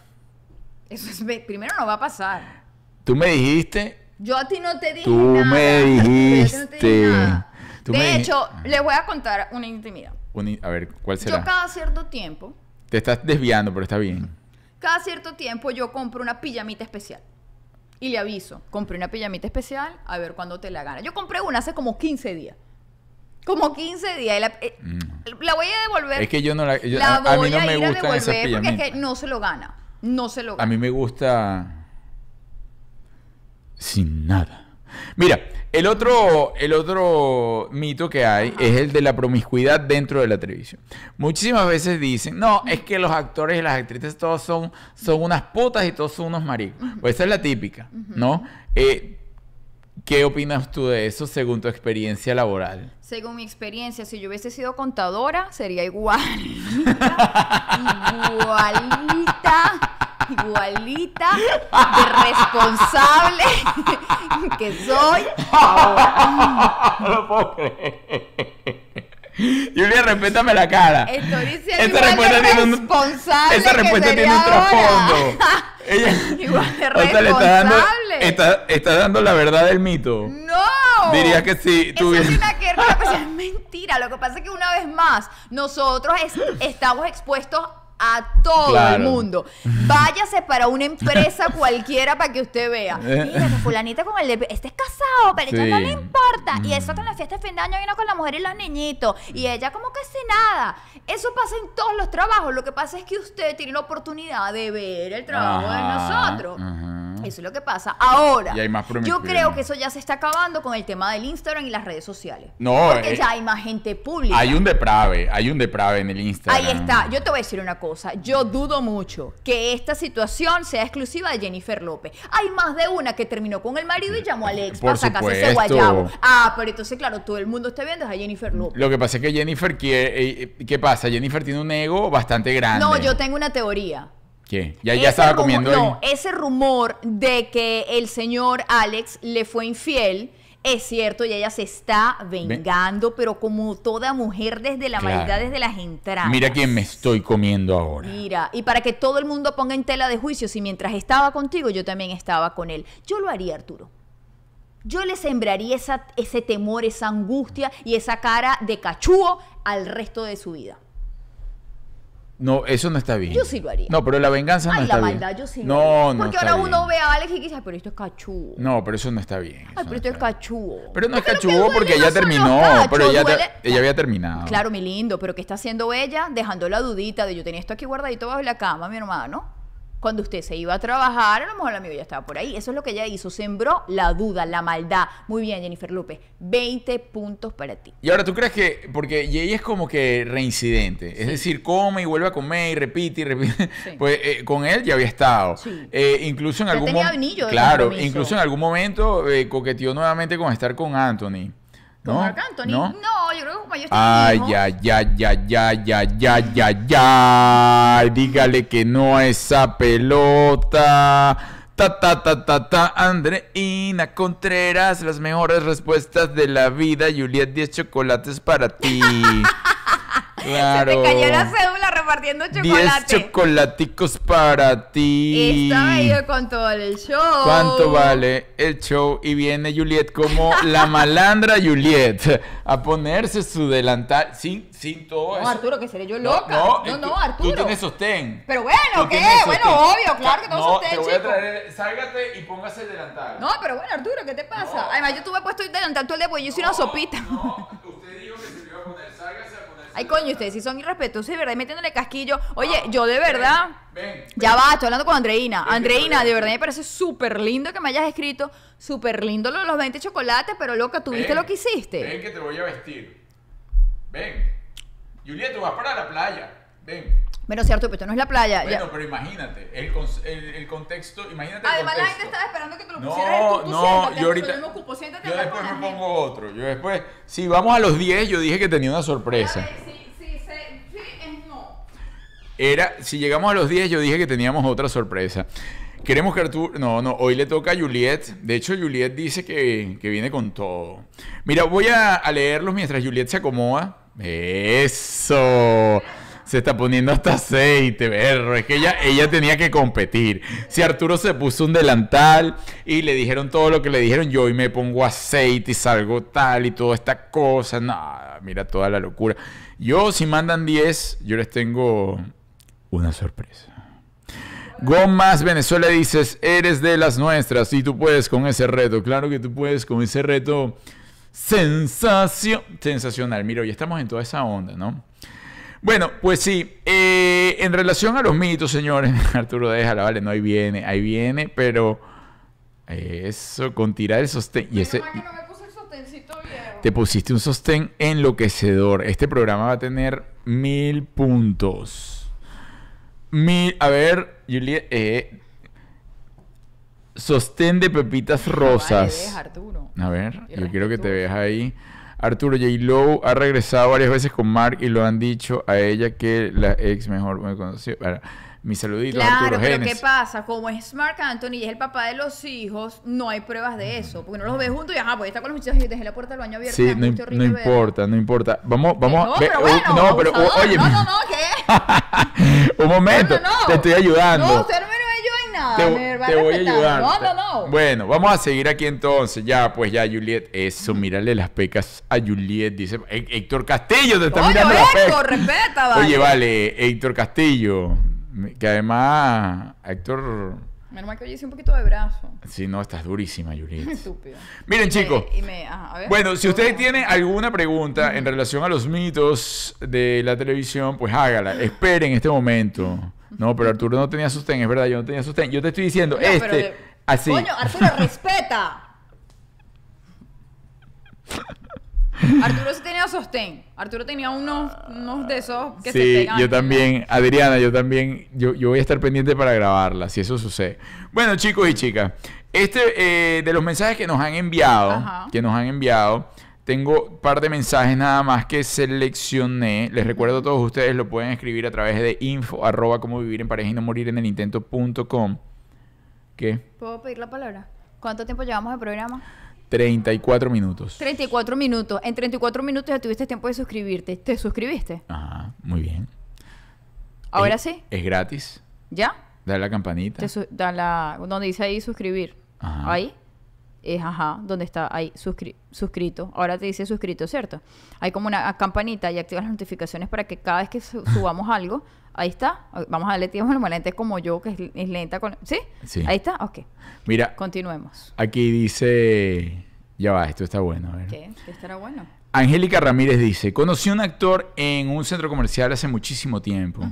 Eso es, primero no va a pasar. Tú me dijiste. Yo a ti no te dije Tú nada. me Yo a ti no te dije dijiste. nada. Tú de me hecho, les voy a contar una intimidad. A ver, ¿cuál Yo será? cada cierto tiempo, Te estás desviando, pero está bien. cada cierto tiempo yo compro una pijamita especial. Y le aviso, compré una pijamita especial, a ver cuándo te la gana. Yo compré una hace como 15 días. Como 15 días. y la, eh, la voy a devolver. Mm. Es que yo no la. yo- la a, a voy mí no a me ir a esas devolver porque es que no se lo gana. No se lo gana. A mí me gusta sin nada. Mira, el otro, el otro mito que hay es el de la promiscuidad dentro de la televisión. Muchísimas veces dicen, no, es que los actores y las actrices todos son, son unas putas y todos son unos maricos. Pues esa es la típica, ¿no? Eh, ¿Qué opinas tú de eso según tu experiencia laboral? Según mi experiencia, si yo hubiese sido contadora, sería igual. igualita, igualita de responsable que soy. no lo puedo creer. Julia, respétame la cara. Estoy diciendo Esa respuesta tiene un, responsable esa respuesta tiene un trasfondo. Ella, Igual de o sea, le está dando, responsable. está, está dando la verdad del mito. No. Dirías que sí, Eso tuviera- tiene que ver con la. Es mentira. Lo que pasa es que una vez más, nosotros es- estamos expuestos a todo Claro. el mundo. Váyase para una empresa cualquiera para que usted vea. Mira, que fulanita con el de... Este es casado, pero ella no le importa. Y eso que en la fiesta de fin de año vino con la mujer y los niñitos. Y ella como que sin nada. Eso pasa en todos los trabajos. Lo que pasa es que usted tiene la oportunidad de ver el trabajo de nosotros. ajá. Eso es lo que pasa. Ahora, Y hay más yo creo que eso ya se está acabando con el tema del Instagram y las redes sociales. No, Porque eh, ya hay más gente pública. Hay un deprave, hay un deprave en el Instagram. Ahí está. Yo te voy a decir una cosa. Yo dudo mucho que esta situación sea exclusiva de Jennifer López. Hay más de una que terminó con el marido y llamó a Alex Por para sacarse ese guayabo. Ah, pero entonces, claro, todo el mundo está viendo es a Jennifer López. Lo que pasa es que Jennifer quiere... eh, ¿Qué pasa? Jennifer tiene un ego bastante grande. No, yo tengo una teoría. ¿Qué? Ya, ya estaba rumo- comiendo No, ese rumor de que el señor Alex le fue infiel es cierto y ella se está vengando, pero como toda mujer desde la Claro. maldad, desde las entrañas. Mira quién me estoy comiendo ahora. Mira, y para que todo el mundo ponga en tela de juicio, si mientras estaba contigo yo también estaba con él, yo lo haría, Arturo. Yo le sembraría esa, ese temor, esa angustia y esa cara de cachúo al resto de su vida. No, eso no está bien. Yo sí lo haría. No, pero la venganza no Ay, está la bien. maldad, yo sí lo No, haría. no Porque ahora uno ve a Alex y dice, pero esto es cachúo. No, pero eso no está bien. Ay, no pero esto es cachúo. Pero no es cachudo porque ella terminó. Pero ella, ella había terminado. Claro, mi lindo, pero ¿qué está haciendo ella? Dejando la dudita de yo tenía esto aquí guardadito bajo la cama, mi hermano. Cuando usted se iba a trabajar, a lo mejor el amigo ya estaba por ahí. Eso es lo que ella hizo. Sembró la duda, la maldad. Muy bien, Jennifer López. 20 puntos para ti. Y ahora tú crees que, porque ella es como que reincidente, es decir, come y vuelve a comer y repite y repite. Sí. Pues eh, con él ya había estado. Sí. Eh, incluso en Ya algún momento. Claro, incluso en algún momento eh, coqueteó nuevamente con estar con Anthony. ¿Con ¿No? Marc Anthony? ¿No? No, yo creo que tienen Ay, hijos. ya, ya, ya, ya, ya, ya, ya, ya. Dígale que no a esa pelota. Ta, ta, ta, ta, ta. Andreina Contreras, las mejores respuestas de la vida. Juliet, 10 chocolates para ti. Claro. Se te cayó la repartiendo 10 chocolate. chocolaticos para ti. Medio con todo el show. ¿Cuánto vale el show? Y viene Juliet como la malandra Juliet a ponerse su delantal sin, sin todo No, eso. Arturo, que seré yo loca. No, No, eh, no, Arturo. Tú tienes sostén. Pero bueno, ¿qué? Bueno, obvio, claro que tengo no, sostén, te voy a chico. traer, sálgate y póngase el delantal. No, pero bueno, Arturo, ¿qué te pasa? No. Además, yo tuve puesto delantal todo el día porque yo hice una sopita. No, usted dijo que se iba a poner, sálgase Ay, coño, ustedes sí son irrespetuosos, de verdad, y metiéndole casquillo. Oye, yo de verdad. Ven, Ya va, estoy hablando con Andreina. Ven, Andreina, ven, de ven. verdad me parece súper lindo que me hayas escrito. Súper lindo los 20 chocolates, pero loca, ¿tú viste ven, lo que hiciste? Ven que te voy a vestir. Ven. Juliet, tú vas para la playa. Ven. Bueno, cierto, pero esto no es la playa. ya. Bueno, pero imagínate, el, el, el contexto, imagínate el Además, la gente estaba esperando que te lo No, pusieras tú. tú no, siéntate, yo ahorita. Yo me ocupo, siéntate Yo después me la pongo otro. Yo después. Si vamos a los 10, yo dije que tenía una gente. sorpresa. Ver, sí, sí, sí, es no. Era, si llegamos a los 10, yo dije que teníamos otra sorpresa. Queremos que Arturo. No, no, hoy le toca a Juliet. De hecho, Juliet dice que, que viene con todo. Mira, voy a, a leerlos mientras Juliet se acomoda. Eso. Se está poniendo hasta aceite, berro. Es que ella, ella tenía que competir. Si Arturo se puso un delantal y le dijeron todo lo que le dijeron, yo hoy me pongo aceite y salgo tal y toda esta cosa. Nada, mira toda la locura. Yo, si mandan 10, yo les tengo una sorpresa. Gomas Venezuela dices, eres de las nuestras y tú puedes con ese reto. Claro que tú puedes con ese reto sensacio, sensacional. Mira, hoy estamos en toda esa onda, ¿no? Bueno, pues sí, eh, en relación a los mitos, señores, Arturo, déjala, vale, no, ahí viene, ahí viene, pero eso, con tirar el sostén, y ese, Menos mal que no me puse el sostencito viejo. te pusiste un sostén enloquecedor. Este programa va a tener mil puntos. Mil, a ver, Juliet, eh, sostén de pepitas Vale, rosas. deja. A ver, yo quiero que te veas ahí. Arturo J. Lowe ha regresado varias veces con Mark y lo han dicho a ella que la ex mejor me conoció. Bueno, mis saluditos, Claro, Arturo pero Genes. ¿qué pasa? Como es Mark Anthony y es el papá de los hijos, no hay pruebas de eso. Porque no los ves juntos y ajá, pues está con los muchachos y dejé la puerta del baño abierta. Sí, no, im- importa, no importa. Vamos, vamos. No, ve- pero uh, bueno, no, pero uh, abusador. oye, No, no, no, ¿qué? un momento, No, no, no. te estoy ayudando. No, usted no me nada. te, me va te voy a ayudar. No, no, no. Bueno, vamos a seguir aquí entonces. Ya, pues ya, Juliet. Eso, mírale las pecas a Juliet. Dice Hé- Héctor Castillo, te está Coño, mirando Héctor, respeta, vale. Oye, vale, Héctor Castillo. Que además, Héctor. Menos mal que hoy hice un poquito de brazo. Sí, no, estás durísima, Juliet. Estúpido. Miren, Y me- chicos. y me- ajá, a ver. Bueno, si ustedes tienen alguna pregunta en relación a los mitos de la televisión, pues hágala. Esperen este momento. No, pero Arturo no tenía sostén, es verdad, yo no tenía sostén. Yo te estoy diciendo, No, este, de- Así. Coño, Arturo, respeta. Arturo sí tenía sostén. Arturo tenía unos, unos de esos que se sí, pegan. yo también, Adriana, yo también, yo, yo voy a estar pendiente para grabarla, si eso sucede. Bueno, chicos y chicas, este eh, de los mensajes que nos han enviado, Ajá. que nos han enviado, tengo un par de mensajes nada más que seleccioné. Les recuerdo a todos ustedes, lo pueden escribir a través de info arroba vivir en pareja y no morir en el intento punto com. ¿Qué? ¿Puedo pedir la palabra? ¿Cuánto tiempo llevamos de programa? 34 minutos. 34 minutos. En 34 minutos ya tuviste tiempo de suscribirte. ¿Te suscribiste? Ajá, muy bien. ¿Ahora Es- sí? Es gratis. ¿Ya? Dale la campanita. Te da la, donde dice ahí suscribir. Ajá. Ahí. Es ajá, donde está ahí suscri- suscrito. Ahora te dice suscrito, ¿cierto? Hay como una campanita y activas las notificaciones para que cada vez que su- subamos algo, ahí está. Vamos a darle tiempo al como yo, que es, es lenta con. ¿Sí? Sí. Ahí está. Ok. Mira, Continuemos. aquí dice... Ya va, esto está bueno. A ver. ¿Qué? ¿Qué estará bueno? Angélica Ramírez dice, conocí a un actor en un centro comercial hace muchísimo tiempo.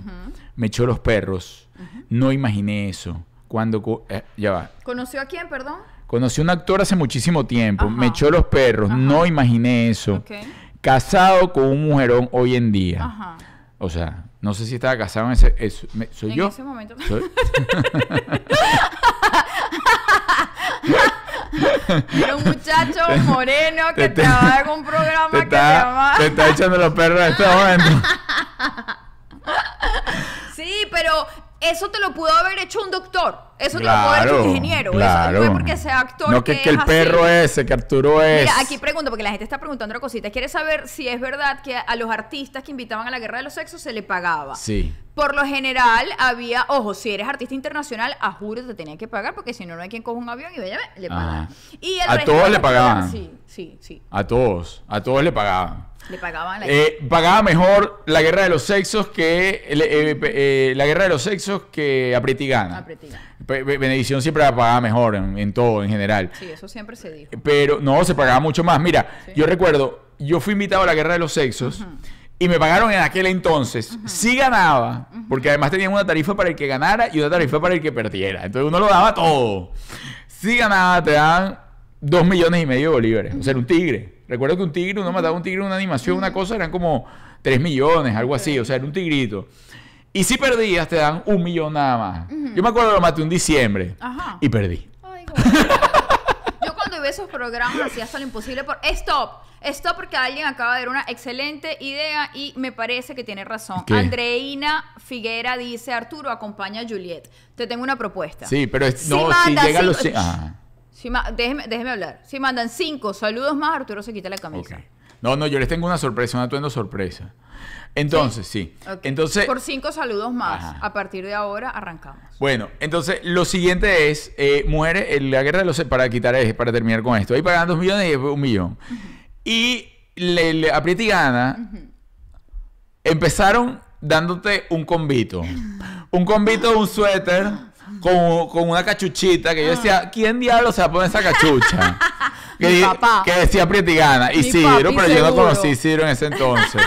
Me echó los perros. No imaginé eso. Cuando... eh, ya va. ¿Conoció a quién, perdón? Conocí a un actor hace muchísimo tiempo. Ajá. Me echó los perros. Ajá. No imaginé eso. Ok. Casado con un mujerón hoy en día. Ajá. O sea, no sé si estaba casado en ese... me- ¿Soy en yo? ese momento. Soy- Era un muchacho moreno que te- trabaja en un programa te, que se está, llama... te está echando los perros en este momento. Sí, pero eso te lo pudo haber hecho un doctor. Eso te lo pudo haber hecho un ingeniero. Eso claro. no es porque sea actor. No que, que el perro ese, que Arturo es. Mira, aquí pregunto, porque la gente está preguntando otra cosita. ¿Quieres saber si es verdad que a los artistas que invitaban a la guerra de los sexos se le pagaba? Sí. Por lo general había, ojo, si eres artista internacional, a juro te tenían que pagar porque si no, no hay quien coja un avión y vaya, le pagan. Y el A todos le pagaban. Sí, sí, sí. A todos. A todos le pagaban. Le pagaban la Eh, pagaba mejor la guerra de los sexos que. eh, eh, la guerra de los sexos que Apretigana. Benedicción siempre la pagaba mejor en, en todo, en general. Sí, eso siempre se dijo. Pero no, se pagaba mucho más. Mira, Sí. yo recuerdo, yo fui invitado a la guerra de los sexos y me pagaron en aquel entonces. Sí ganaba, porque además tenían una tarifa para el que ganara y una tarifa para el que perdiera. Entonces uno lo daba todo. Si ganaba, te daban dos millones y medio de bolívares. O sea, era un tigre. Recuerdo que un tigre, uno mataba a un tigre en una animación, una cosa, eran como tres millones, algo así. O sea, era un tigrito. Y si perdías, te dan un millón nada más. Yo me acuerdo que lo maté un diciembre Ajá. y perdí. Ay, Yo cuando iba a esos programas hacía hasta lo imposible por... ¡Stop! Stop porque alguien acaba de dar una excelente idea y me parece que tiene razón. ¿Qué? Andreina Figuera dice, Arturo, acompaña a Juliet. Te tengo una propuesta. Sí, pero es- Si no, si llega los... Ajá. Si déjeme, déjeme hablar. Si mandan cinco saludos más, Arturo se quita la camisa. No, no, yo les tengo una sorpresa, un atuendo sorpresa. Entonces, sí. Entonces, Por cinco saludos más. Ajá. A partir de ahora arrancamos. bueno, entonces lo siguiente es, eh, mujeres, en la guerra de los... Para quitar, eh, para terminar con esto. Ahí pagan dos millones y después un millón. Y le, le aprieta y gana. Empezaron dándote un convito. Un convito, un suéter. Con, con una cachuchita que yo decía, ¿quién diablo se va a poner esa cachucha? Que, Mi papá. que decía Prietigana. Y Mi papi pero yo no seguro. conocí Sidro en ese entonces.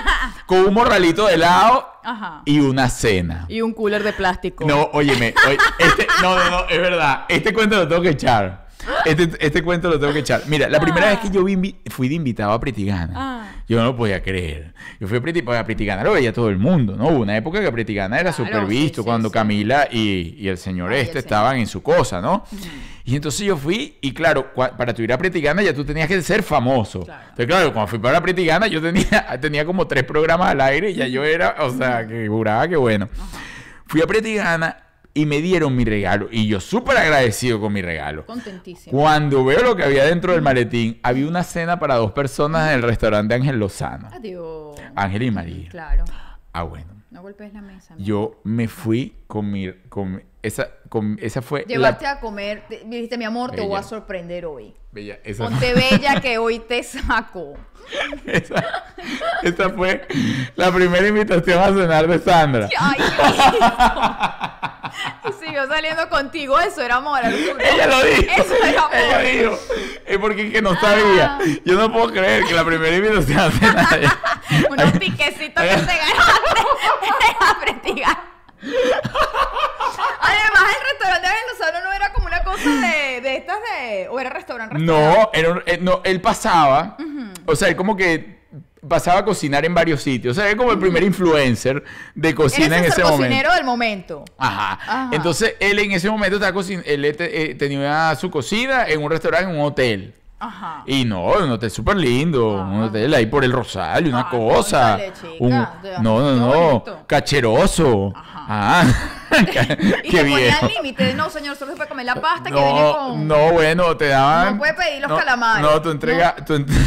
Con un morralito de helado Ajá. y una cena. Y un cooler de plástico. No, óyeme, oye, este, no, no, no, es verdad. Este cuento lo tengo que echar. Este, este cuento lo tengo que echar. Mira, la primera vez que yo fui de invitado a Pretigana, Ah. yo no lo podía creer. Yo fui a, Preti- a Pretigana, lo veía todo el mundo, ¿no? Hubo una época que Pretigana era Claro, súper visto, sí, cuando sí. Camila y, y el señor Ay, el este señor. estaban en su cosa, ¿no? Y entonces yo fui, y claro, para tu ir a Pretigana ya tú tenías que ser famoso. Claro. Entonces, claro, cuando fui para Pretigana yo tenía, tenía como tres programas al aire y ya yo era, o sea, que juraba que bueno. Fui a Pretigana y me dieron mi regalo. Y yo súper agradecido con mi regalo. Contentísimo. Cuando veo lo que había dentro del maletín, había una cena para dos personas en el restaurante Ángel Lozano. Adiós. Ángel y María. Claro. Ah, bueno. No golpes la mesa. Yo me fui con mi... Con mi- esa, con, esa fue Llevaste la... a comer, te- dijiste, mi amor, te voy Bella. a sorprender hoy. Bella, esa, Ponte bella que hoy te saco. esa, esa fue la primera invitación a cenar de Sandra. Ay. Y siguió saliendo contigo, eso era amor, Arturo. Ella lo dijo. Eso era amor. Ella dijo. Es porque que no sabía. Ah. Yo no puedo creer que la primera invitación a cenar. Unos piquecitos que se ganaste. Además, el restaurante de Lozano no era como una cosa de, No, era un- eh, no, él pasaba, o sea, él como que pasaba a cocinar en varios sitios. O sea, era como el primer influencer de cocina en Eres ese el momento. cocinero del momento. Ajá. Ajá. Entonces, él en ese momento estaba cocin- él te- eh, tenía su cocina en un restaurante, en un hotel. Ajá. Y no, un hotel súper lindo, un Ah. hotel ahí por el Rosario, una Ah, cosa. chica, Un- no, no, no, cacheroso. Ah, Y qué te bien. al límite. No, señor, solo se puede comer la pasta que viene No, con... no, bueno, te daban. No puede pedir los no, calamares. No, tú entregas. tú ent-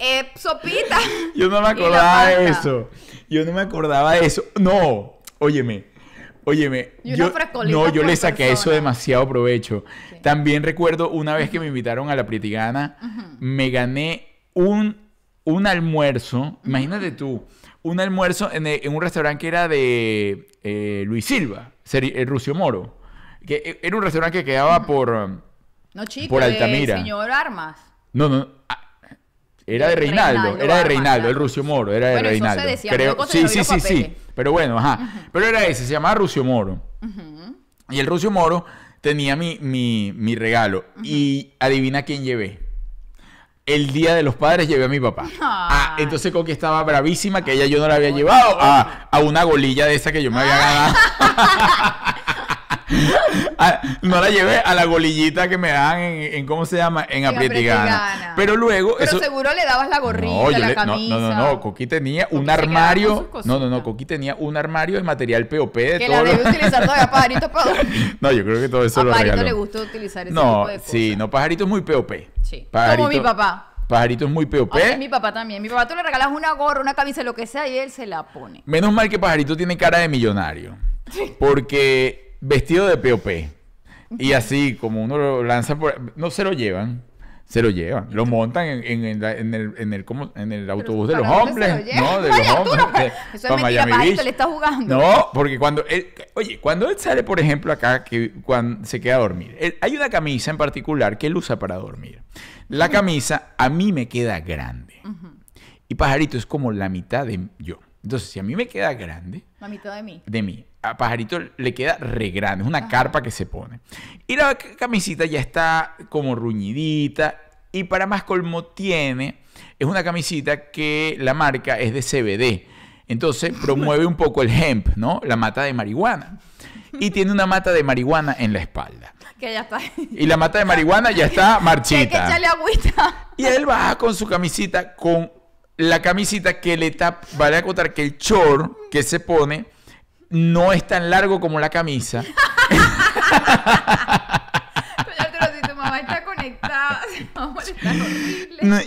Eh, sopita. Yo no me acordaba de eso. Yo no me acordaba de eso. No, óyeme. Óyeme, yo, no, yo por le saqué a eso persona. demasiado provecho. Sí. También recuerdo una vez que me invitaron a la Prietigana, me gané un, un almuerzo, imagínate tú, un almuerzo en, el- en un restaurante que era de eh, Luis Silva, Seri- eh, Rucio Moro, que eh, era un restaurante que quedaba por... um, No, chico, Por Altamira. señor Armas. No, no. Era de Reinaldo, Reinaldo era de Reinaldo, el Rucio Moro, era de Bueno, eso se Reinaldo. decía, Creo, sí, sí, sí, sí. Pero bueno, ajá. Pero era ese, se llamaba Rucio Moro. Y el Rucio Moro tenía mi, mi, mi regalo. Y adivina quién llevé. El día de los padres llevé a mi papá. Ah, entonces Coqui estaba bravísima que ella yo no la había llevado a, a una golilla de esa que yo me había ganado. Ah, no la llevé a la golillita que me dan en, en- ¿cómo se llama? En En Aprietigana. Aprietigana. Pero luego Pero eso seguro le dabas la gorrita, no, la le- no, camisa. no, no, no, Coqui tenía un Coqui armario. No, no, no. Coqui tenía un armario de material POP de Que todo la debe utilizar todavía Pajarito para. No, yo creo que todo eso A lo Pajarito regaló. le gusta utilizar ese no, tipo de cosas. sí, no, pajarito es muy POP. Sí. Pajarito- Como mi papá. Pajarito es muy POP. Mi papá también. Mi papá tú le regalas una gorra, una camisa, lo que sea, y él se la pone. Menos mal que Pajarito tiene cara de millonario. Porque vestido de POP. Y así, como uno lo lanza por... No se lo llevan. Se lo llevan. Lo montan en, en, en la- en el, en el, ¿cómo? en el autobús de los ¿para dónde se hombres. lo? No, de Vaya, los hombres. no puedes. de- Eso es pa' mentira, Miami Pajarito Beach. le está jugando. No, porque cuando él, oye, cuando él sale, por ejemplo, acá, que cuando se queda a dormir, él- hay una camisa en particular que él usa para dormir. La camisa a mí me queda grande. Y Pajarito es como la mitad de yo. Entonces, si a mí me queda grande, La mitad de mí. de mí, a Pajarito le queda re grande, es una carpa que se pone. Y la camisita ya está como ruñidita. Y para más colmo tiene, es una camisita que la marca es de CBD. Entonces promueve un poco el hemp, ¿no? La mata de marihuana. Y tiene una mata de marihuana en la espalda. Que ya está. Y la mata de marihuana ya está Que que marchita. echarle agüita. Y él baja con su camisita, con la camisita que le tapa. Vale acotar que el short que se pone no es tan largo como la camisa.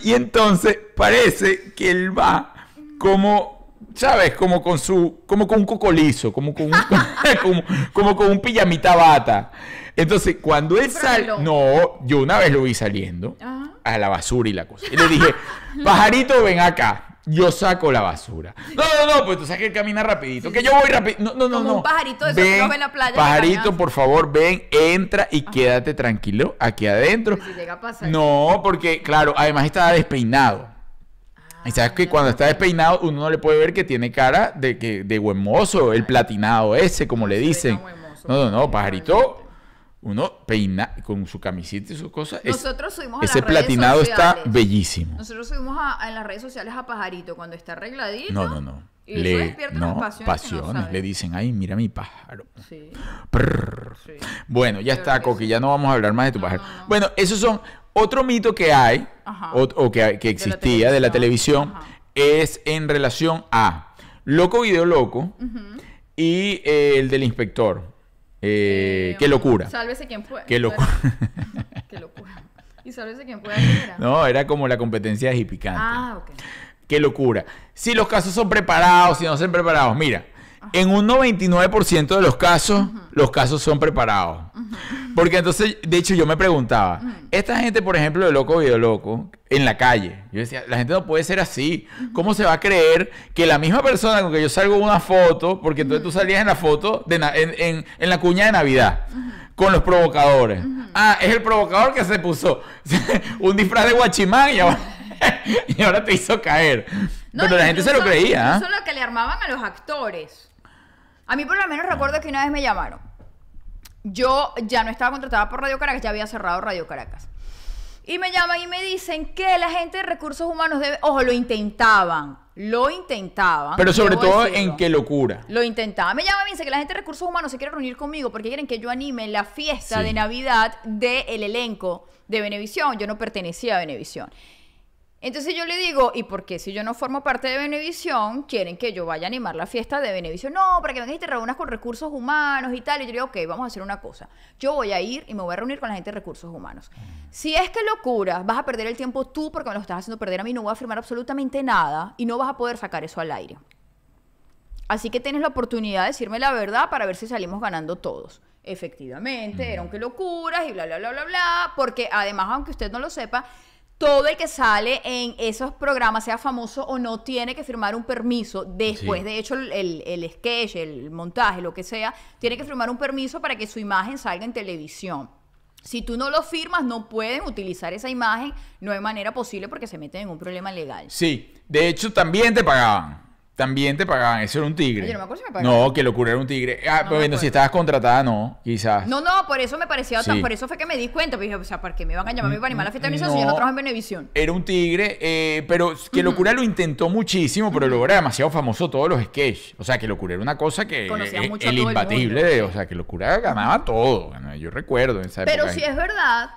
Y entonces parece que él va como, ¿sabes? Como con su, como con un cocolizo, como con un, como, como con un pijamita bata. Entonces, cuando él sale, no, yo una vez lo vi saliendo Ajá. A la basura y la cosa. Y le dije, pajarito, ven acá. Yo saco la basura. No, no, no, pues tú sabes que él camina rapidito. Que yo voy rápido. No, no, no, Como no. un pajarito de esos que uno ve en la playa Pajarito, por favor, ven, entra y quédate tranquilo aquí adentro. Pero si llega a pasar. No, porque, claro, además estaba despeinado. Ah, y sabes que cuando está despeinado, uno no le puede ver que tiene cara de que de buen mozo, el platinado ese, como le dicen. No, no, no, pajarito. Uno peina con su camisita y sus cosas. es- Nosotros subimos a ese las redes platinado está bellísimo. Nosotros subimos a, en las redes sociales a Pajarito cuando está arregladito. No, no, no. Y Le, despierta no, pasiones no le dicen, ay, mira mi pájaro. Sí. Bueno, ya está, Coqui, ya no vamos a hablar más de tu No, pájaro. no, no. Bueno, esos son otro mito que hay, o, o que, que existía de la televisión, es en relación a Loco Video Loco y eh, el del inspector. Eh, Eh, qué locura. Sálvese quien pueda. Qué locura. Qué locura. Y sálvese quien pueda. ¿qué era? no, era como la competencia de Hipicante. Ah, ok. Qué locura. Si los casos son preparados, si no son preparados. Mira, en un 99% de los casos, los casos son preparados. Porque entonces, de hecho, yo me preguntaba, esta gente, por ejemplo, de Loco Video Loco, en la calle, yo decía, la gente no puede ser así. ¿Cómo se va a creer que la misma persona con que yo salgo una foto, porque entonces tú salías en la foto, de na- en, en- en la cuña de Navidad, con los provocadores? Ah, es el provocador que se puso un disfraz de guachimán y ahora, y ahora te hizo caer. No, Pero la gente se lo creía. ¿ah? Incluso lo que le armaban a los actores. A mí por lo menos recuerdo que una vez me llamaron. yo ya no estaba contratada por Radio Caracas, ya había cerrado Radio Caracas. Y me llaman y me dicen que la gente de recursos humanos debe, ojo, lo intentaban, lo intentaban. Pero sobre todo decirlo. en qué locura. Lo intentaba. Me llama y me dice que la gente de recursos humanos se quiere reunir conmigo porque quieren que yo anime la fiesta Sí. de Navidad del elenco de Venevisión. Yo no pertenecía a Venevisión. Entonces yo le digo, ¿y por qué si yo no formo parte de Venevisión, quieren que yo vaya a animar la fiesta de Venevisión? No, para que vengas y te reúnas con recursos humanos y tal. Y yo le digo, ok, vamos a hacer una cosa. Yo voy a ir y me voy a reunir con la gente de recursos humanos. Si es que locura, vas a perder el tiempo tú porque me lo estás haciendo perder a mí, no voy a firmar absolutamente nada y no vas a poder sacar eso al aire. Así que tienes la oportunidad de decirme la verdad para ver si salimos ganando todos. Efectivamente, era un que locuras y bla, bla, bla, bla, bla. Porque además, aunque usted no lo sepa, todo el que sale en esos programas, sea famoso o no, tiene que firmar un permiso después Sí. de hecho el, el- el sketch, el montaje, lo que sea, tiene que firmar un permiso para que su imagen salga en televisión. Si tú no lo firmas, no pueden utilizar esa imagen, no hay manera posible porque se meten en un problema legal. Sí, de hecho también te pagaban. También te pagaban. Eso era un tigre. Yo no me acuerdo si me pagaban. No, qué locura, era un tigre. Ah, No pues bueno, si estabas contratada, no, quizás. No, no, por eso me parecía tan, Sí. por eso fue que me di cuenta, pues dije, o sea, ¿para qué me van a llamar para animar la fiesta de Venevisión si yo No. no trabajo en Venevisión? Era un tigre, eh, pero que locura lo intentó muchísimo, pero luego era demasiado famoso todos los sketches. O sea, que locura era una cosa que Conocía eh, mucho a el todo el imbatible, de- o sea, que locura ganaba todo. Bueno, yo recuerdo en esa Pero época. sí es verdad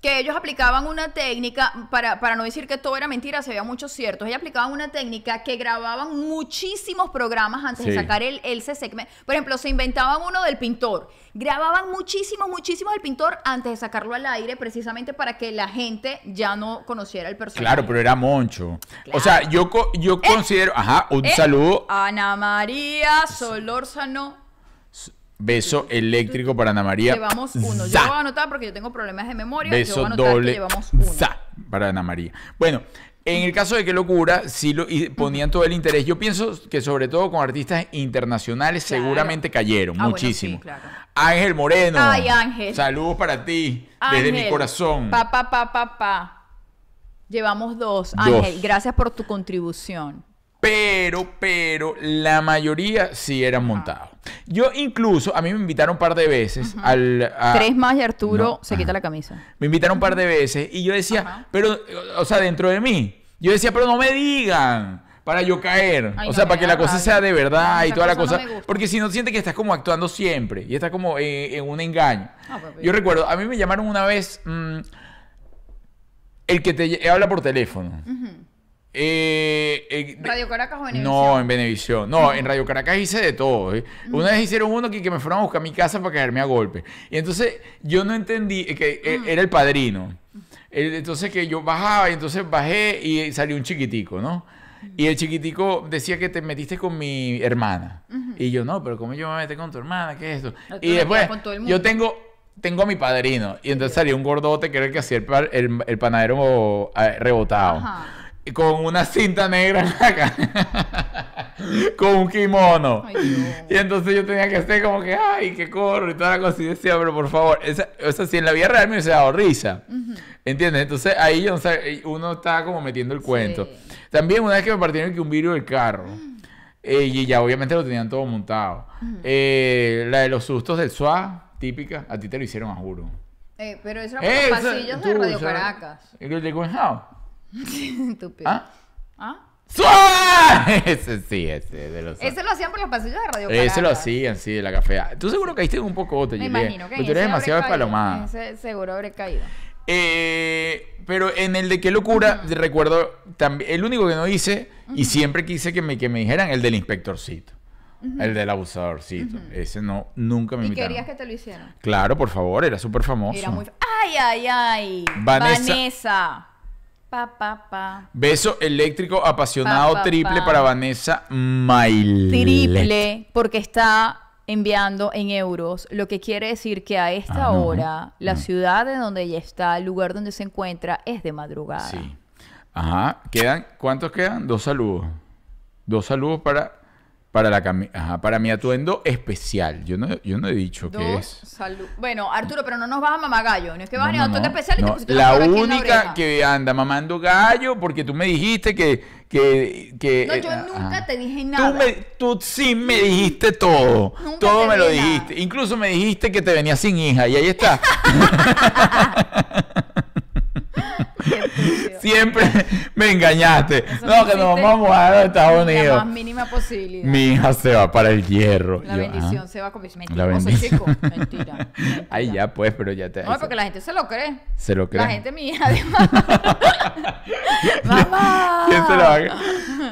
que ellos aplicaban una técnica, para, para no decir que todo era mentira, se veía muchos ciertos, ellos aplicaban una técnica que grababan muchísimos programas antes de sacar el, el segmento. Por ejemplo, se inventaban uno del pintor. Grababan muchísimos, muchísimos del pintor antes de sacarlo al aire, precisamente para que la gente ya no conociera el personaje. Claro, pero era Moncho. Claro. O sea, yo, yo considero. Ajá, un Eh, saludo. Ana María Solórzano. Beso eléctrico para Ana María. Llevamos uno. Yo lo voy a anotar porque yo tengo problemas de memoria. yo voy Beso a anotar que doble. llevamos uno. para Ana María. Bueno, en el caso de qué locura, sí lo, y ponían todo el interés. Yo pienso que sobre todo con artistas internacionales Claro. seguramente cayeron Ah, bueno, muchísimo. sí, claro. Ángel Moreno. Ay, Ángel. Saludos para ti. desde mi Ángel, corazón. Pa, pa, pa, pa, pa. Llevamos dos. Dos. Ángel, gracias por tu contribución. Pero, pero, la mayoría sí eran montados. Yo incluso, a mí me invitaron un par de veces al... a- Tres más y Arturo No, se ajá. quita la camisa. Me invitaron un par de veces y yo decía, Ajá. pero, o sea, dentro de mí, yo decía, pero no me digan para yo caer. Ay, o sea, para que la cosa rabia. sea de verdad No, y toda la cosa no porque si no, siente que estás como actuando siempre y estás como en un engaño. Ah, papi. yo recuerdo, a mí me llamaron una vez mm, el que te habla por teléfono. Eh, eh, Radio Caracas o no, en Venevisión. No, en Radio Caracas hice de todo. ¿eh? Una vez hicieron uno que, que me fueron a buscar a mi casa para caerme a golpe. Y entonces yo no entendí eh, que eh, era el padrino. Entonces que yo bajaba y entonces bajé y salió un chiquitico, ¿no? Y el chiquitico decía que te metiste con mi hermana. Y yo, no, pero ¿cómo yo me metí con tu hermana? ¿Qué es esto? Y después, yo tengo, tengo a mi padrino. Y entonces salió un gordote que era el que hacía el, el- el panadero rebotado Ajá. Con una cinta negra en la cara, con un kimono. Ay, y entonces yo tenía que hacer como que, ay, que corro y toda la cosa. Y decía, pero por favor, esa, o sea, si en la vida real me hubiese dado risa. ¿Entiendes? Entonces ahí yo sé, uno estaba como metiendo el cuento. También una vez que me partieron que un vidrio del carro. eh, y ya obviamente lo tenían todo montado. Eh, la de los sustos del SWA, típica, a ti te lo hicieron, a juro. Eh, pero eso era por Eh, los pasillos de Radio Caracas. ¿El de Gwenhouse? Estúpido. ¿Ah? ¿Ah? ¡Sua! Ese sí, ese de los Ese lo hacían por los pasillos de Radio Caracas. Ese lo hacían, sí, de la cafea. Tú seguro caíste en un poco Me Juliet, imagino que en tú eres demasiado espalomada. Ese seguro habré caído. Eh, pero en el de qué locura, recuerdo también, el único que no hice, y siempre quise que me, que me dijeran, el del inspectorcito. El del abusadorcito. Ese no, nunca me ¿Y invitaron. querías que te lo hicieran? Claro, por favor, era súper famoso. Era muy... ¡Ay, ay, ay! Vanessa. Vanessa. Pa, pa, pa. Beso eléctrico apasionado Pa, pa, triple pa. para Vanessa Mailet. Triple, porque está enviando en euros, lo que quiere decir que a esta Ah, no, hora la no. ciudad de donde ella está, el lugar donde se encuentra, es de madrugada. Sí. Ajá. Quedan, ¿cuántos quedan? Dos saludos. Dos saludos para Para, la Ajá, para mi atuendo especial. Yo no, yo no he dicho Dos, es. salud. Bueno, Arturo, pero no nos vas a mamar gallo. No es que vas No, a atuendo no. especial y te No, una La única que anda mamando gallo porque tú me dijiste que... que, que No, yo eh, nunca ajá. te dije Tú, nada. me, tú sí me dijiste todo. Nunca todo te me lo nada. dijiste. Incluso me dijiste que te venía sin hija y ahí está. Siempre me engañaste. Eso no, que nos vamos a mudar a Estados La Unidos. más mínima posibilidad. Mi hija se va para el hierro. La Yo, bendición ajá. se va con La mentira. bendición. chico. Mentira. mentira. Ay, ya pues, pero ya te... No, porque la gente se lo cree. Se lo cree. La gente mi hija. Mamá. ¿Quién se lo haga?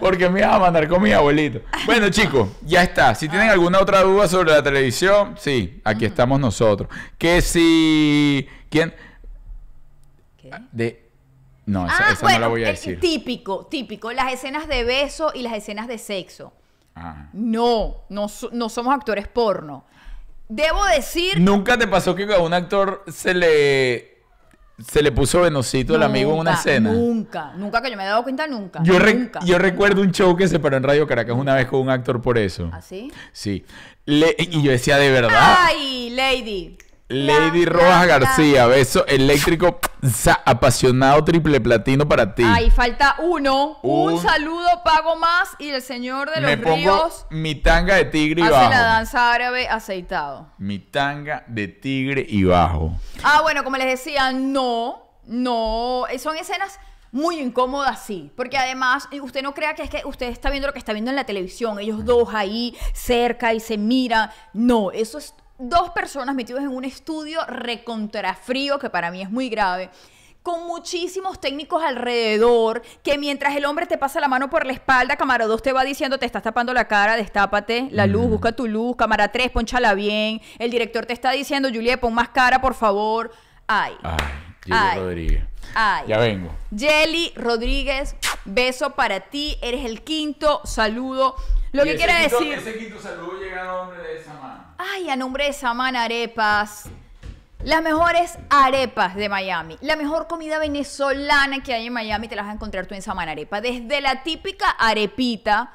Porque me iba a mandar con mi abuelito. Bueno, chicos, ya está. Si tienen alguna otra duda sobre la televisión, sí, aquí estamos nosotros. Que si. ¿Quién? ¿Qué? De. No, esa, Ah, esa bueno, no la voy a eh, decir. típico, típico. Las escenas de beso y las escenas de sexo. Ah. No, no, no somos actores porno. Debo decir. ¿Nunca te pasó que a un actor se le. Se le puso venocito el amigo en una escena? Nunca, nunca que yo me he dado cuenta, nunca. Yo, re- nunca. yo recuerdo un show que se paró en Radio Caracas una vez con un actor por eso. ¿Así? Sí. Le- y yo decía, de verdad. ¡Ay, Lady! Lady La, Rojas la, la. García, beso eléctrico, apasionado triple platino para ti. Ay, falta uno. Un, Un- saludo, pago más. Y el señor de los Me pongo ríos mi tanga de tigre y hace bajo. la danza árabe aceitado. Mi tanga de tigre y bajo. Ah, bueno, como les decía, no, no, eh, son escenas muy incómodas, sí, porque además eh, usted no crea que es que usted está viendo lo que está viendo en la televisión, ellos dos ahí cerca y se miran, no, eso es dos personas metidos en un estudio recontrafrío, que para mí es muy grave. Con muchísimos técnicos alrededor, que mientras el hombre te pasa la mano por la espalda, cámara 2 te va diciendo, te estás tapando la cara, destápate, la luz, busca tu luz, cámara 3, ponchala bien, el director te está diciendo, Juliet, pon más cara, por favor. Ay. Ay, Gilio Ay. Rodríguez. Ay. Ya vengo. Jelly Rodríguez, beso para ti, eres el quinto saludo. Lo Y que quiere quinto- decir... Ese quinto saludo llega a nombre de esa mano. Ay, a nombre de Saman Arepas. Las mejores arepas de Miami. La mejor comida venezolana que hay en Miami te la vas a encontrar tú en Saman Arepa. Desde la típica arepita,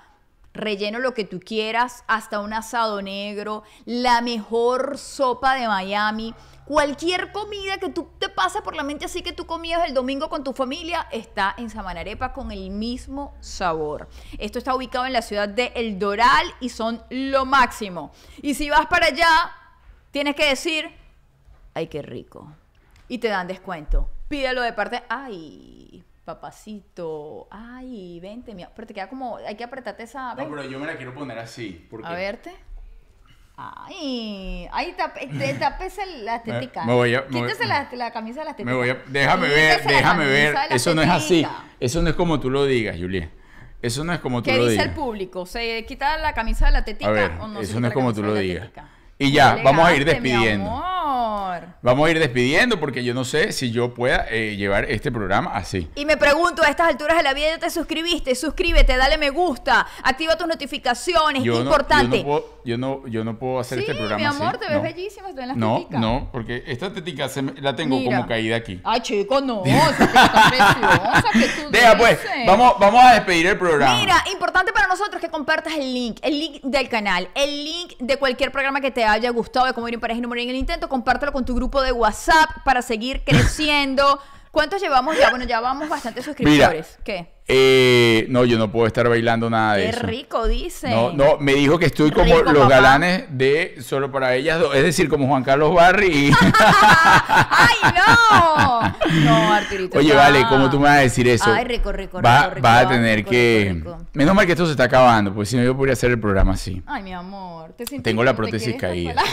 relleno lo que tú quieras, hasta un asado negro, la mejor sopa de Miami. Cualquier comida que tú te pase por la mente así que tú comías el domingo con tu familia está en Samanarepa con el mismo sabor. Esto está ubicado en la ciudad de El Doral y son lo máximo. Y si vas para allá, tienes que decir, ay, qué rico. Y te dan descuento. Pídelo de parte, ay, papacito, ay, vente, mi... pero te queda como, hay que apretarte esa... ven. yo me la quiero poner así. Porque A verte. Ay, tape- te- tapese la estética. me voy a- me voy- Quítese la, la camisa de la estética. Me voy a, déjame ver, Quítese déjame ver. Eso no es así. Eso no es como tú lo digas, Juliet. Eso no es como tú ¿Qué lo dice digas. el público? ¿Se quita la camisa de la tetica ver, o no? se eso no es como tú lo digas. tetica? Y ya, Qué vamos a ir despidiendo. Amor. Vamos a ir despidiendo porque yo no sé si yo pueda eh, llevar este programa así. Y me pregunto, a estas alturas de la vida ya te suscribiste, suscríbete, dale me gusta, activa tus notificaciones, Yo no, importante. yo no puedo, yo no, yo no puedo hacer sí, este programa mi amor, así. te ves no. bellísima, estoy en las No, teticas. no, porque esta tetica se me- la tengo Mira. como caída aquí. Ay, chico, no, preciosa que tú Deja pues, vamos, vamos a despedir el programa. Mira, importante para nosotros que compartas el link, el link del canal, el link de cualquier programa que te haya gustado de cómo ir en pareja y no morir en el intento, compártelo con tu grupo de WhatsApp para seguir creciendo. ¿Cuántos llevamos ya? Bueno, ya vamos bastantes suscriptores. ¿Qué? Eh, no, yo no puedo estar bailando nada de Qué eso. rico, dice. No, no, me dijo que estoy como Rico, los papá. galanes de Solo para ellas dos, es decir, como Juan Carlos Barry y... ¡Ay, no! No, Arturito. Oye, vale, ¿cómo tú me vas a decir eso? Ay, rico, rico, Va- rico, rico, Vas a tener rico, que... rico, rico. Menos mal que esto se está acabando, porque si no yo podría hacer el programa así. Ay, mi amor. ¿te Tengo la te prótesis quieres caída.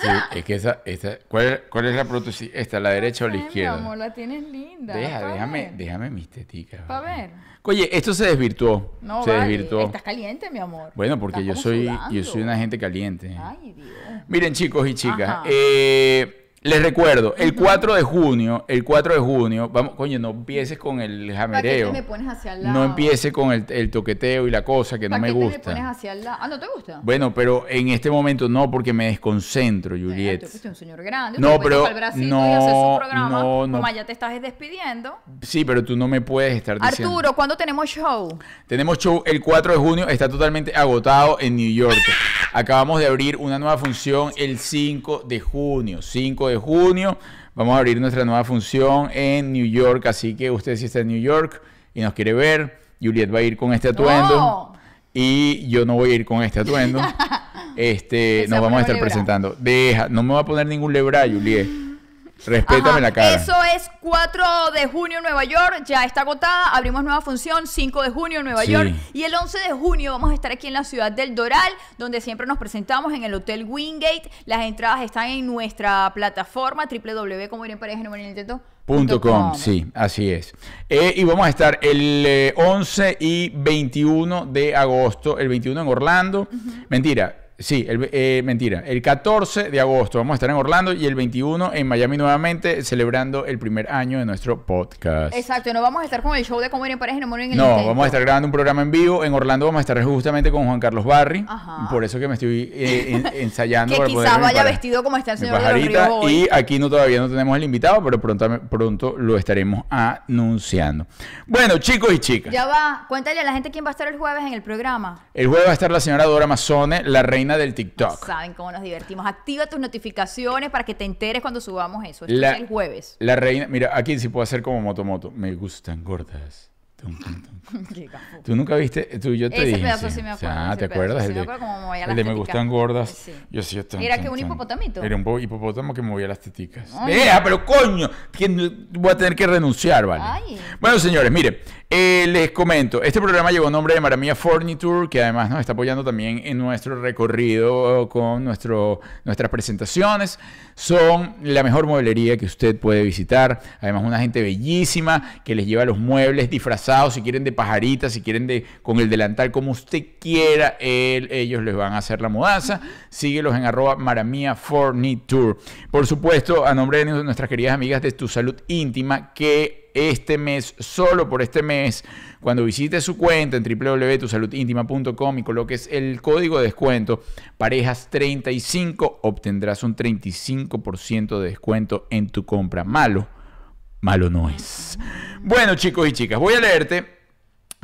Sí, es que esa, esa ¿cuál, es- cuál es la prótesis? ¿Esta, la derecha o la izquierda? Mi amor, la tienes linda. Deja, déjame, ver. déjame mis teticas. Pa' vale. ver. Oye, esto se desvirtuó. No, se vale. desvirtuó. Estás caliente, mi amor. Bueno, porque Estás yo soy, sudando. yo soy una gente caliente. Ay, Dios. Miren, chicos y chicas, eh, Les recuerdo, el 4 de junio, el 4 de junio, vamos, coño, no empieces con el ¿Para qué jamereo. me pones hacia el lado? No empiece con el, el toqueteo y la cosa que no ¿Para me te me gusta. pones hacia el lado? Ah, ¿no te gusta? Bueno, pero en este momento no, porque me desconcentro, Juliet. tú un señor grande. No, pero no, programa. no, no. Como ya te estás despidiendo. Sí, pero tú no me puedes estar diciendo. Arturo, ¿cuándo tenemos show? Tenemos show el 4 de junio, está totalmente agotado en New York. Acabamos de abrir una nueva función el 5 de junio. 5 de junio vamos a abrir nuestra nueva función en New York, así que usted si está en New York y nos quiere ver, Juliet va a ir con este atuendo No. y yo no voy a ir con este atuendo. Este, nos vamos a estar lebra. presentando. Deja, no me va a poner ningún lebra, Juliet. Respétame Ajá, la cara. Eso es 4 de junio Nueva York, ya está agotada, abrimos nueva función 5 de junio Nueva Sí. York y el 11 de junio vamos a estar aquí en la ciudad del Doral, donde siempre nos presentamos en el Hotel Wingate. Las entradas están en nuestra plataforma www.comoirenpareja Punto com, sí, así es. Eh, y vamos a estar el eh, 11 y 21 de agosto, el 21 en Orlando. Mentira, sí, el, eh, mentira. El 14 de agosto vamos a estar en Orlando y el 21 en Miami nuevamente, celebrando el primer año de nuestro podcast. Exacto, no vamos a estar con el show de Cómo ir en pareja y no morir en el No, intento. vamos a estar grabando un programa en vivo. En Orlando vamos a estar justamente con Juan Carlos Barry. Ajá. Por eso que me estoy eh, en- ensayando. Que para quizás vaya vestido como está el señor de los pajarita, ríos hoy. Y aquí no todavía no tenemos el invitado, pero pronto, pronto lo estaremos anunciando. Bueno, chicos y chicas. Ya va, cuéntale a la gente quién va a estar el jueves en el programa. El jueves va a estar la señora Dora Mazone, la reina del TikTok. Saben cómo nos divertimos. Activa tus notificaciones para que te enteres cuando subamos eso. Esto La- es el jueves. La reina, mira, aquí sí puedo hacer como motomoto. Me gustan gordas. Tum, tum, tum. Tú nunca viste, tú yo te Ese dije. pedazo sí me acuerdo, Ah, ¿te acuerdas? sí el me de, movía el de me gustan gordas. Sí. Yo sí, tan, Era que un hipopotamito. Era un po- hipopótamo que movía las teticas. Vea, pero coño, que no- voy a tener que renunciar, ¿vale? Ay. Bueno, señores, mire, eh, les comento, este programa llevó nombre de Maramia Furniture, que además nos está apoyando también en nuestro recorrido con nuestro, nuestras presentaciones. Son la mejor mueblería que usted puede visitar. Además, una gente bellísima que les lleva los muebles disfrazados, si quieren de pajarita, si quieren de con el delantal, como usted quiera, ellos les van a hacer la mudanza. Síguelos en arroba Maramia Furniture. Por supuesto, a nombre de nuestras queridas amigas de Tu Salud Íntima, que este mes, solo por este mes, cuando visites su cuenta en www.tusaludintima.com y coloques el código de descuento parejas35, obtendrás un 35% de descuento en tu compra. Malo, malo no es. Bueno, chicos y chicas, voy a leerte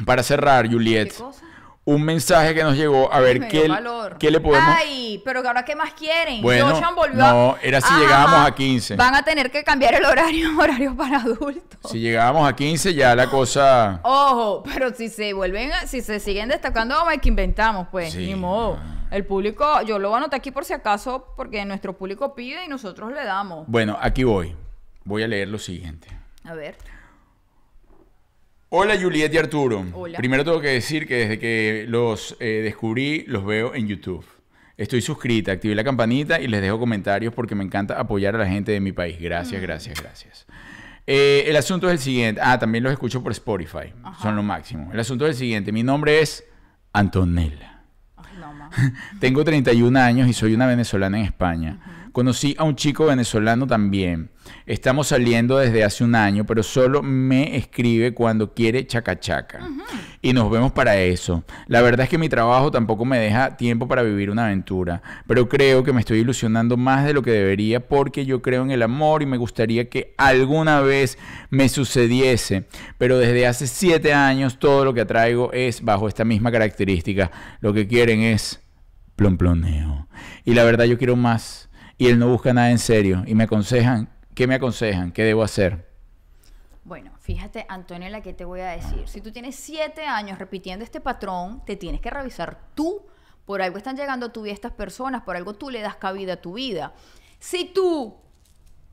para cerrar, Juliet. ¿Qué cosa? Un mensaje que nos llegó a ver qué, qué le podemos. Ay, pero ahora qué más quieren. Bueno, volvió a- no, era si llegábamos a 15. Van a tener que cambiar el horario, horario para adultos. Si llegábamos a 15, ya la cosa. Ojo, pero si se vuelven, si se siguen destacando, vamos a ver que inventamos, pues, Sí, ni modo. El público, yo lo anoté aquí por si acaso, porque nuestro público pide y nosotros le damos. Bueno, aquí voy. Voy a leer lo siguiente. A ver. Hola Juliet y Arturo. Hola. Primero tengo que decir que desde que los eh, descubrí, los veo en YouTube. Estoy suscrita, activé la campanita y les dejo comentarios porque me encanta apoyar a la gente de mi país. Gracias, gracias, gracias. Eh, el asunto es el siguiente. Ah, también los escucho por Spotify. Son lo máximo. El asunto es el siguiente. Mi nombre es Antonella. No. Tengo 31 años y soy una venezolana en España. Conocí a un chico venezolano también. Estamos saliendo desde hace un año, pero solo me escribe cuando quiere chaca chaca. Y nos vemos para eso. La verdad es que mi trabajo tampoco me deja tiempo para vivir una aventura, pero creo que me estoy ilusionando más de lo que debería porque yo creo en el amor y me gustaría que alguna vez me sucediese. Pero desde hace siete años todo lo que atraigo es bajo esta misma característica. Lo que quieren es plomploneo. Y la verdad yo quiero más. Y él no busca nada en serio. Y me aconsejan, ¿qué me aconsejan? ¿Qué debo hacer? Bueno, fíjate, Antonella, ¿qué te voy a decir? Si tú tienes siete años repitiendo este patrón, te tienes que revisar tú. Por algo están llegando a tu vida estas personas, por algo tú le das cabida a tu vida. Si tú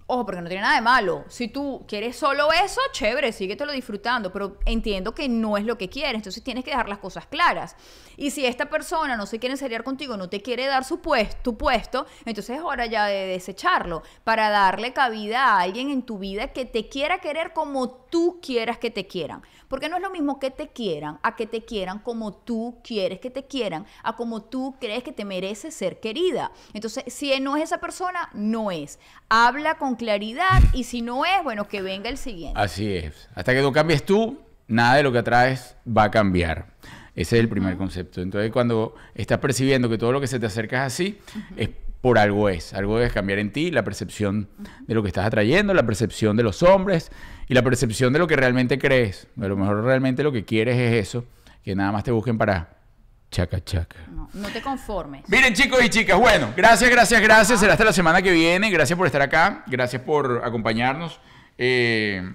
Ojo, porque no tiene nada de malo. Si tú quieres solo eso, chévere, síguetelo disfrutando, pero entiendo que no es lo que quieres, entonces tienes que dejar las cosas claras. Y si esta persona no se quiere enseriar contigo, no te quiere dar su puesto, tu puesto, entonces es hora ya de desecharlo para darle cabida a alguien en tu vida que te quiera querer como tú quieras que te quieran. Porque no es lo mismo que te quieran a que te quieran como tú quieres que te quieran, a como tú crees que te mereces ser querida. Entonces, si no es esa persona, no es. Habla con claridad y si no es, bueno, que venga el siguiente. Así es. Hasta que no cambies tú, nada de lo que atraes va a cambiar. Ese es el primer concepto. Entonces, cuando estás percibiendo que todo lo que se te acerca es así, es por algo es. Algo debes cambiar en ti, la percepción de lo que estás atrayendo, la percepción de los hombres y la percepción de lo que realmente crees. A lo mejor realmente lo que quieres es eso, que nada más te busquen para chaca chaca. No, no te conformes. Miren chicos y chicas, bueno, gracias, gracias, gracias. Será hasta la semana que viene. Gracias por estar acá. Gracias por acompañarnos. Eh,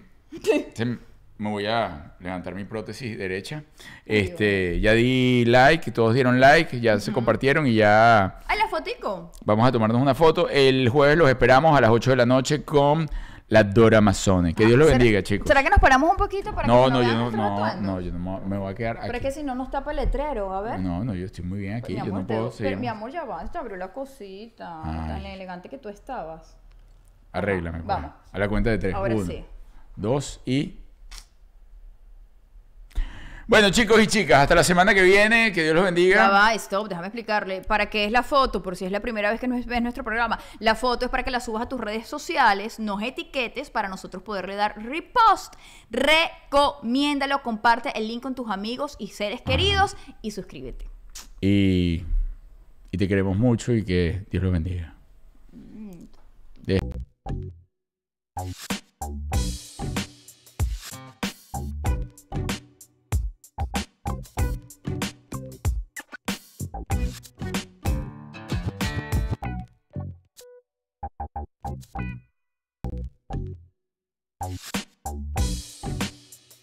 se- me voy a levantar mi prótesis derecha. Este, ya di like, todos dieron like, ya se compartieron y ya ¡Ay, la fotico! vamos a tomarnos una foto. El jueves los esperamos a las 8 de la noche con la Dora Mazone. Que Dios los ¿Será- bendiga, chicos. ¿Será que nos paramos un poquito para No, que no, vean yo no, no, no, yo no me- voy a quedar Pero es aquí. que si no nos tapa el letrero, a ver. No, no, yo estoy muy bien aquí, yo amor, no puedo pero, seguir. mi amor, ya va, te abrió la cosita. Ay. Tan elegante que tú estabas. Arréglame. pues. Vamos. A la cuenta de tres. Ahora Uno, sí. dos y... Bueno, chicos y chicas, hasta la semana que viene. Que Dios los bendiga. Ya va, stop, déjame explicarle. ¿Para qué es la foto? Por si es la primera vez que nos ves nuestro programa. La foto es para que la subas a tus redes sociales, nos etiquetes para nosotros poderle dar repost. Recomiéndalo, comparte el link con tus amigos y seres queridos y suscríbete. Y, y te queremos mucho y que Dios los bendiga. De- Bye.